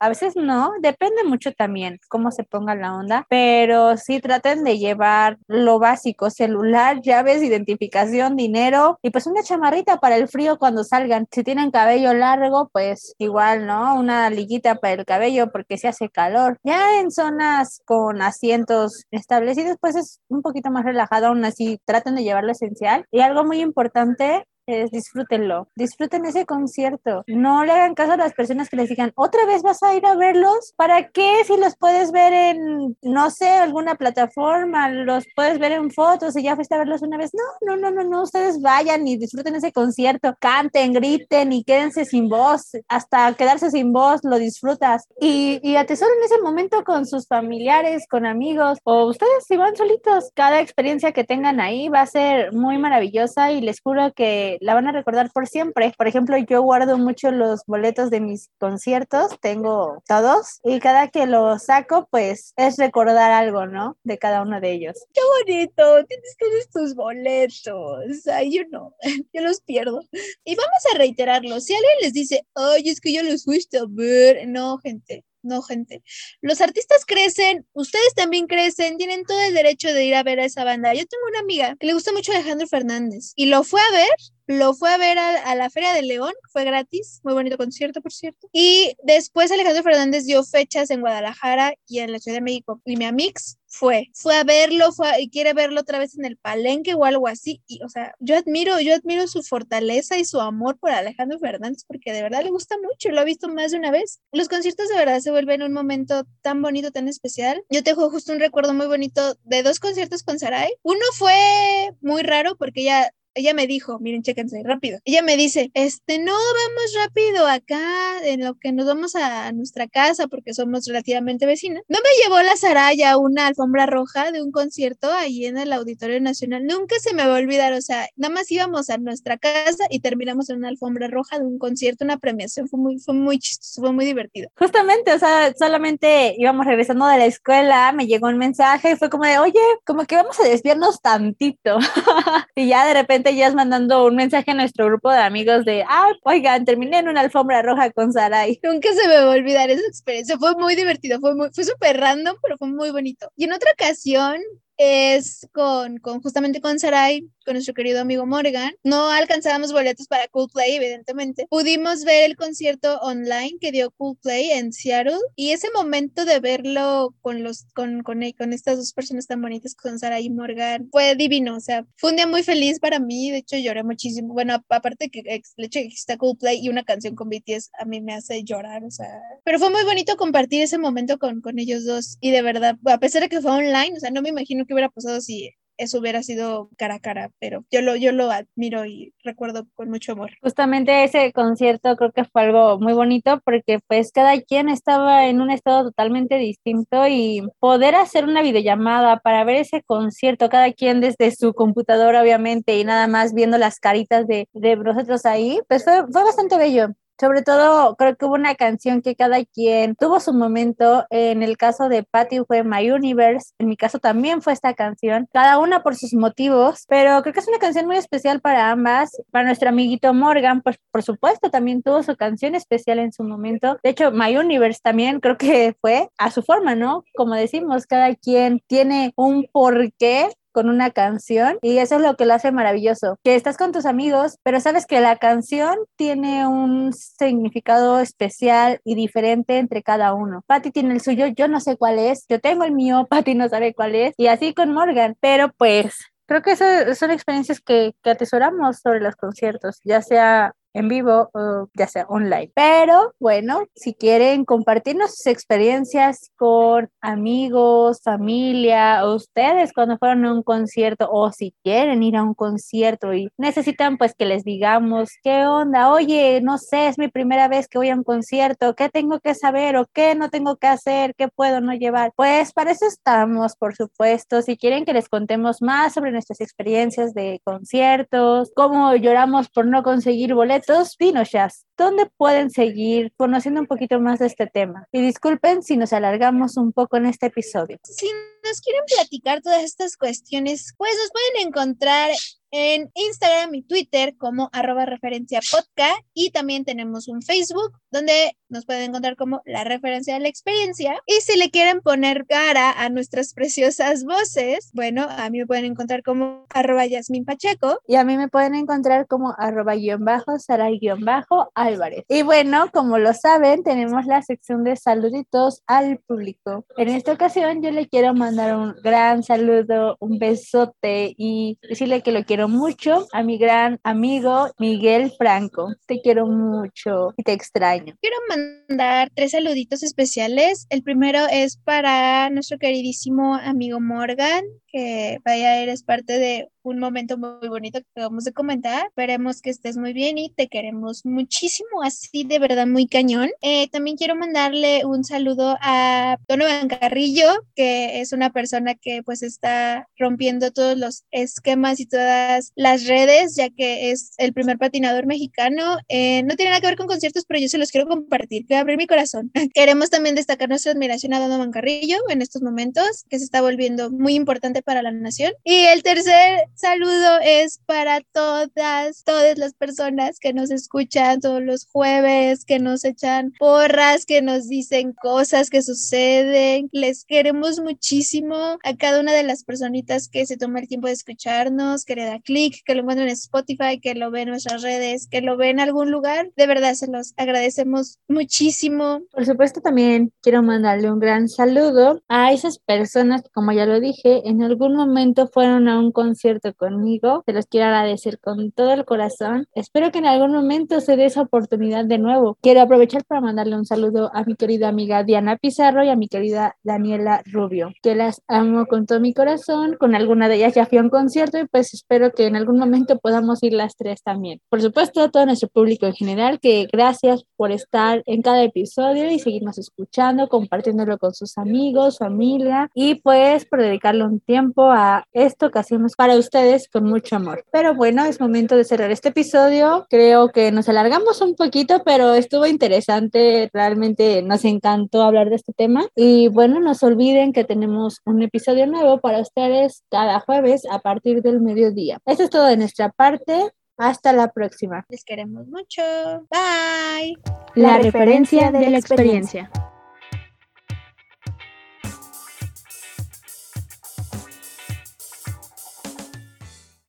a veces no, depende mucho también cómo se ponga la onda, pero sí traten de llevar lo básico, celular, llaves, identificación, dinero y pues una chamarrita para el frío cuando salgan. Si tienen cabello largo, pues igual, ¿no? Una liguita para el cabello porque se hace calor. Ya en zonas con asientos establecidos, pues es un poquito más relajado, aún así traten de llevar lo esencial. Y algo muy importante es disfrútenlo, disfruten ese concierto. No le hagan caso a las personas que les digan, otra vez vas a ir a verlos. ¿Para qué? Si los puedes ver en, no sé, alguna plataforma, los puedes ver en fotos y ya fuiste a verlos una vez. No, no, no, no, no, ustedes vayan y disfruten ese concierto, canten, griten y quédense sin voz. Hasta quedarse sin voz lo disfrutas. Y, y atesoren ese momento con sus familiares, con amigos o ustedes si van solitos. Cada experiencia que tengan ahí va a ser muy maravillosa y les juro que la van a recordar por siempre. Por ejemplo, yo guardo mucho los boletos de mis conciertos, tengo todos, y cada que los saco, pues es recordar algo, ¿no? De cada uno de ellos. Qué bonito, tienes todos tus boletos. Ay, yo no, yo los pierdo. Y vamos a reiterarlo, si alguien les dice, ay, es que yo los fuiste a ver, no, gente, no, gente. Los artistas crecen, ustedes también crecen, tienen todo el derecho de ir a ver a esa banda. Yo tengo una amiga que le gusta mucho Alejandro Fernández y lo fue a ver lo fue a ver a, la Feria de León, fue gratis, muy bonito concierto, por cierto. Y después Alejandro Fernández dio fechas en Guadalajara y en la Ciudad de México. Y mi amix fue, fue a verlo, fue y quiere verlo otra vez en el palenque o algo así. Y, o sea, yo admiro, yo admiro su fortaleza y su amor por Alejandro Fernández porque de verdad le gusta mucho, lo ha visto más de una vez. Los conciertos de verdad se vuelven un momento tan bonito, tan especial. Yo tengo justo un recuerdo muy bonito de dos conciertos con Sarai. Uno fue muy raro porque ella ella me dijo, miren, chéquense, rápido. Ella me dice, este, no, vamos rápido acá, en lo que nos vamos a nuestra casa, porque somos relativamente vecinas. No me llevó la Saraya una alfombra roja de un concierto ahí en el Auditorio Nacional. Nunca se me va a olvidar, o sea, nada más íbamos a nuestra casa y terminamos en una alfombra roja de un concierto, una premiación. Fue muy, fue muy chistoso, fue muy divertido. Justamente, o sea, solamente íbamos regresando de la escuela, me llegó un mensaje y fue como de, oye, como que vamos a desviarnos tantito. y ya de repente ya mandando un mensaje a nuestro grupo de amigos de, ah, oigan, terminé en una alfombra roja con Sarai. Nunca se me va a olvidar esa experiencia, fue muy divertido, fue, fue súper random, pero fue muy bonito. Y en otra ocasión, es con, con, justamente con Sarai, con nuestro querido amigo Morgan. No alcanzábamos boletos para Coldplay, evidentemente. Pudimos ver el concierto online que dio Coldplay en Seattle y ese momento de verlo con los con, con, con estas dos personas tan bonitas con Sarai y Morgan fue divino, o sea, fue un día muy feliz para mí, de hecho lloré muchísimo. Bueno, aparte que el hecho de que está Coldplay y una canción con BTS a mí me hace llorar, o sea, pero fue muy bonito compartir ese momento con, con ellos dos y de verdad, a pesar de que fue online, o sea, no me imagino qué hubiera pasado si eso hubiera sido cara a cara, pero yo lo, yo lo admiro y recuerdo con mucho amor. Justamente ese concierto creo que fue algo muy bonito porque pues cada quien estaba en un estado totalmente distinto y poder hacer una videollamada para ver ese concierto, cada quien desde su computadora obviamente y nada más viendo las caritas de, de nosotros ahí, pues fue, fue bastante bello. Sobre todo, creo que hubo una canción que cada quien tuvo su momento. En el caso de Patty fue My Universe. En mi caso también fue esta canción. Cada una por sus motivos, pero creo que es una canción muy especial para ambas. Para nuestro amiguito Morgan, pues por supuesto también tuvo su canción especial en su momento. De hecho, My Universe también creo que fue a su forma, ¿no? Como decimos, cada quien tiene un porqué con una canción y eso es lo que lo hace maravilloso, que estás con tus amigos, pero sabes que la canción tiene un significado especial y diferente entre cada uno. Patty tiene el suyo, yo no sé cuál es, yo tengo el mío, Patty no sabe cuál es y así con Morgan, pero pues creo que esas son experiencias que, que atesoramos sobre los conciertos, ya sea en vivo o ya sea online. Pero bueno, si quieren compartirnos sus experiencias con amigos, familia, ustedes cuando fueron a un concierto o si quieren ir a un concierto y necesitan pues que les digamos qué onda, oye, no sé, es mi primera vez que voy a un concierto, qué tengo que saber o qué no tengo que hacer, qué puedo no llevar. Pues para eso estamos, por supuesto. Si quieren que les contemos más sobre nuestras experiencias de conciertos, cómo lloramos por no conseguir boletos, estos Pinochas, ¿dónde pueden seguir conociendo un poquito más de este tema? Y disculpen si nos alargamos un poco en este episodio. Si nos quieren platicar todas estas cuestiones, pues nos pueden encontrar en Instagram y Twitter como arroba referencia podcast y también tenemos un Facebook donde nos pueden encontrar como la referencia de la experiencia y si le quieren poner cara a nuestras preciosas voces, bueno, a mí me pueden encontrar como arroba Yasmin Pacheco y a mí me pueden encontrar como arroba guion bajo Saray guion bajo Álvarez y bueno, como lo saben, tenemos la sección de saluditos al público. En esta ocasión yo le quiero mandar un gran saludo, un besote y decirle que lo quiero mucho a mi gran amigo Miguel Franco. Te quiero mucho y te extraño. Quiero mandar tres saluditos especiales. El primero es para nuestro queridísimo amigo Morgan, que vaya, eres parte de un momento muy bonito que acabamos de comentar. Esperemos que estés muy bien y te queremos muchísimo, así de verdad muy cañón. Eh, también quiero mandarle un saludo a Tono Bancarrillo, que es una persona que pues está rompiendo todos los esquemas y todas las redes, ya que es el primer patinador mexicano. Eh, no tiene nada que ver con conciertos, pero yo se los quiero compartir, quiero abrir mi corazón. Queremos también destacar nuestra admiración a Dono Bancarrillo en estos momentos, que se está volviendo muy importante para la nación. Y el tercer saludo es para todas, todas las personas que nos escuchan todos los jueves, que nos echan porras, que nos dicen cosas que suceden. Les queremos muchísimo a cada una de las personitas que se toma el tiempo de escucharnos, que le da clic, que lo encuentran en Spotify, que lo ven en nuestras redes, que lo ven en algún lugar. De verdad, se los agradecemos muchísimo. Por supuesto, también quiero mandarle un gran saludo a esas personas que, como ya lo dije, en algún momento fueron a un concierto conmigo. Se los quiero agradecer con todo el corazón. Espero que en algún momento se dé esa oportunidad de nuevo. Quiero aprovechar para mandarle un saludo a mi querida amiga Diana Pizarro y a mi querida Daniela Rubio, que las amo con todo mi corazón. Con alguna de ellas ya fui a un concierto y pues espero que en algún momento podamos ir las tres también. Por supuesto, a todo nuestro público en general, que gracias por estar en cada episodio y seguirnos escuchando, compartiéndolo con sus amigos, familia y pues por dedicarle un tiempo a esto que hacemos para ustedes con mucho amor. Pero bueno, es momento de cerrar este episodio. Creo que nos alargamos un poquito, pero estuvo interesante. Realmente nos encantó hablar de este tema. Y bueno, no se olviden que tenemos un episodio nuevo para ustedes cada jueves a partir del mediodía. Eso es todo de nuestra parte. Hasta la próxima. Les queremos mucho. Bye. La, referencia de la experiencia.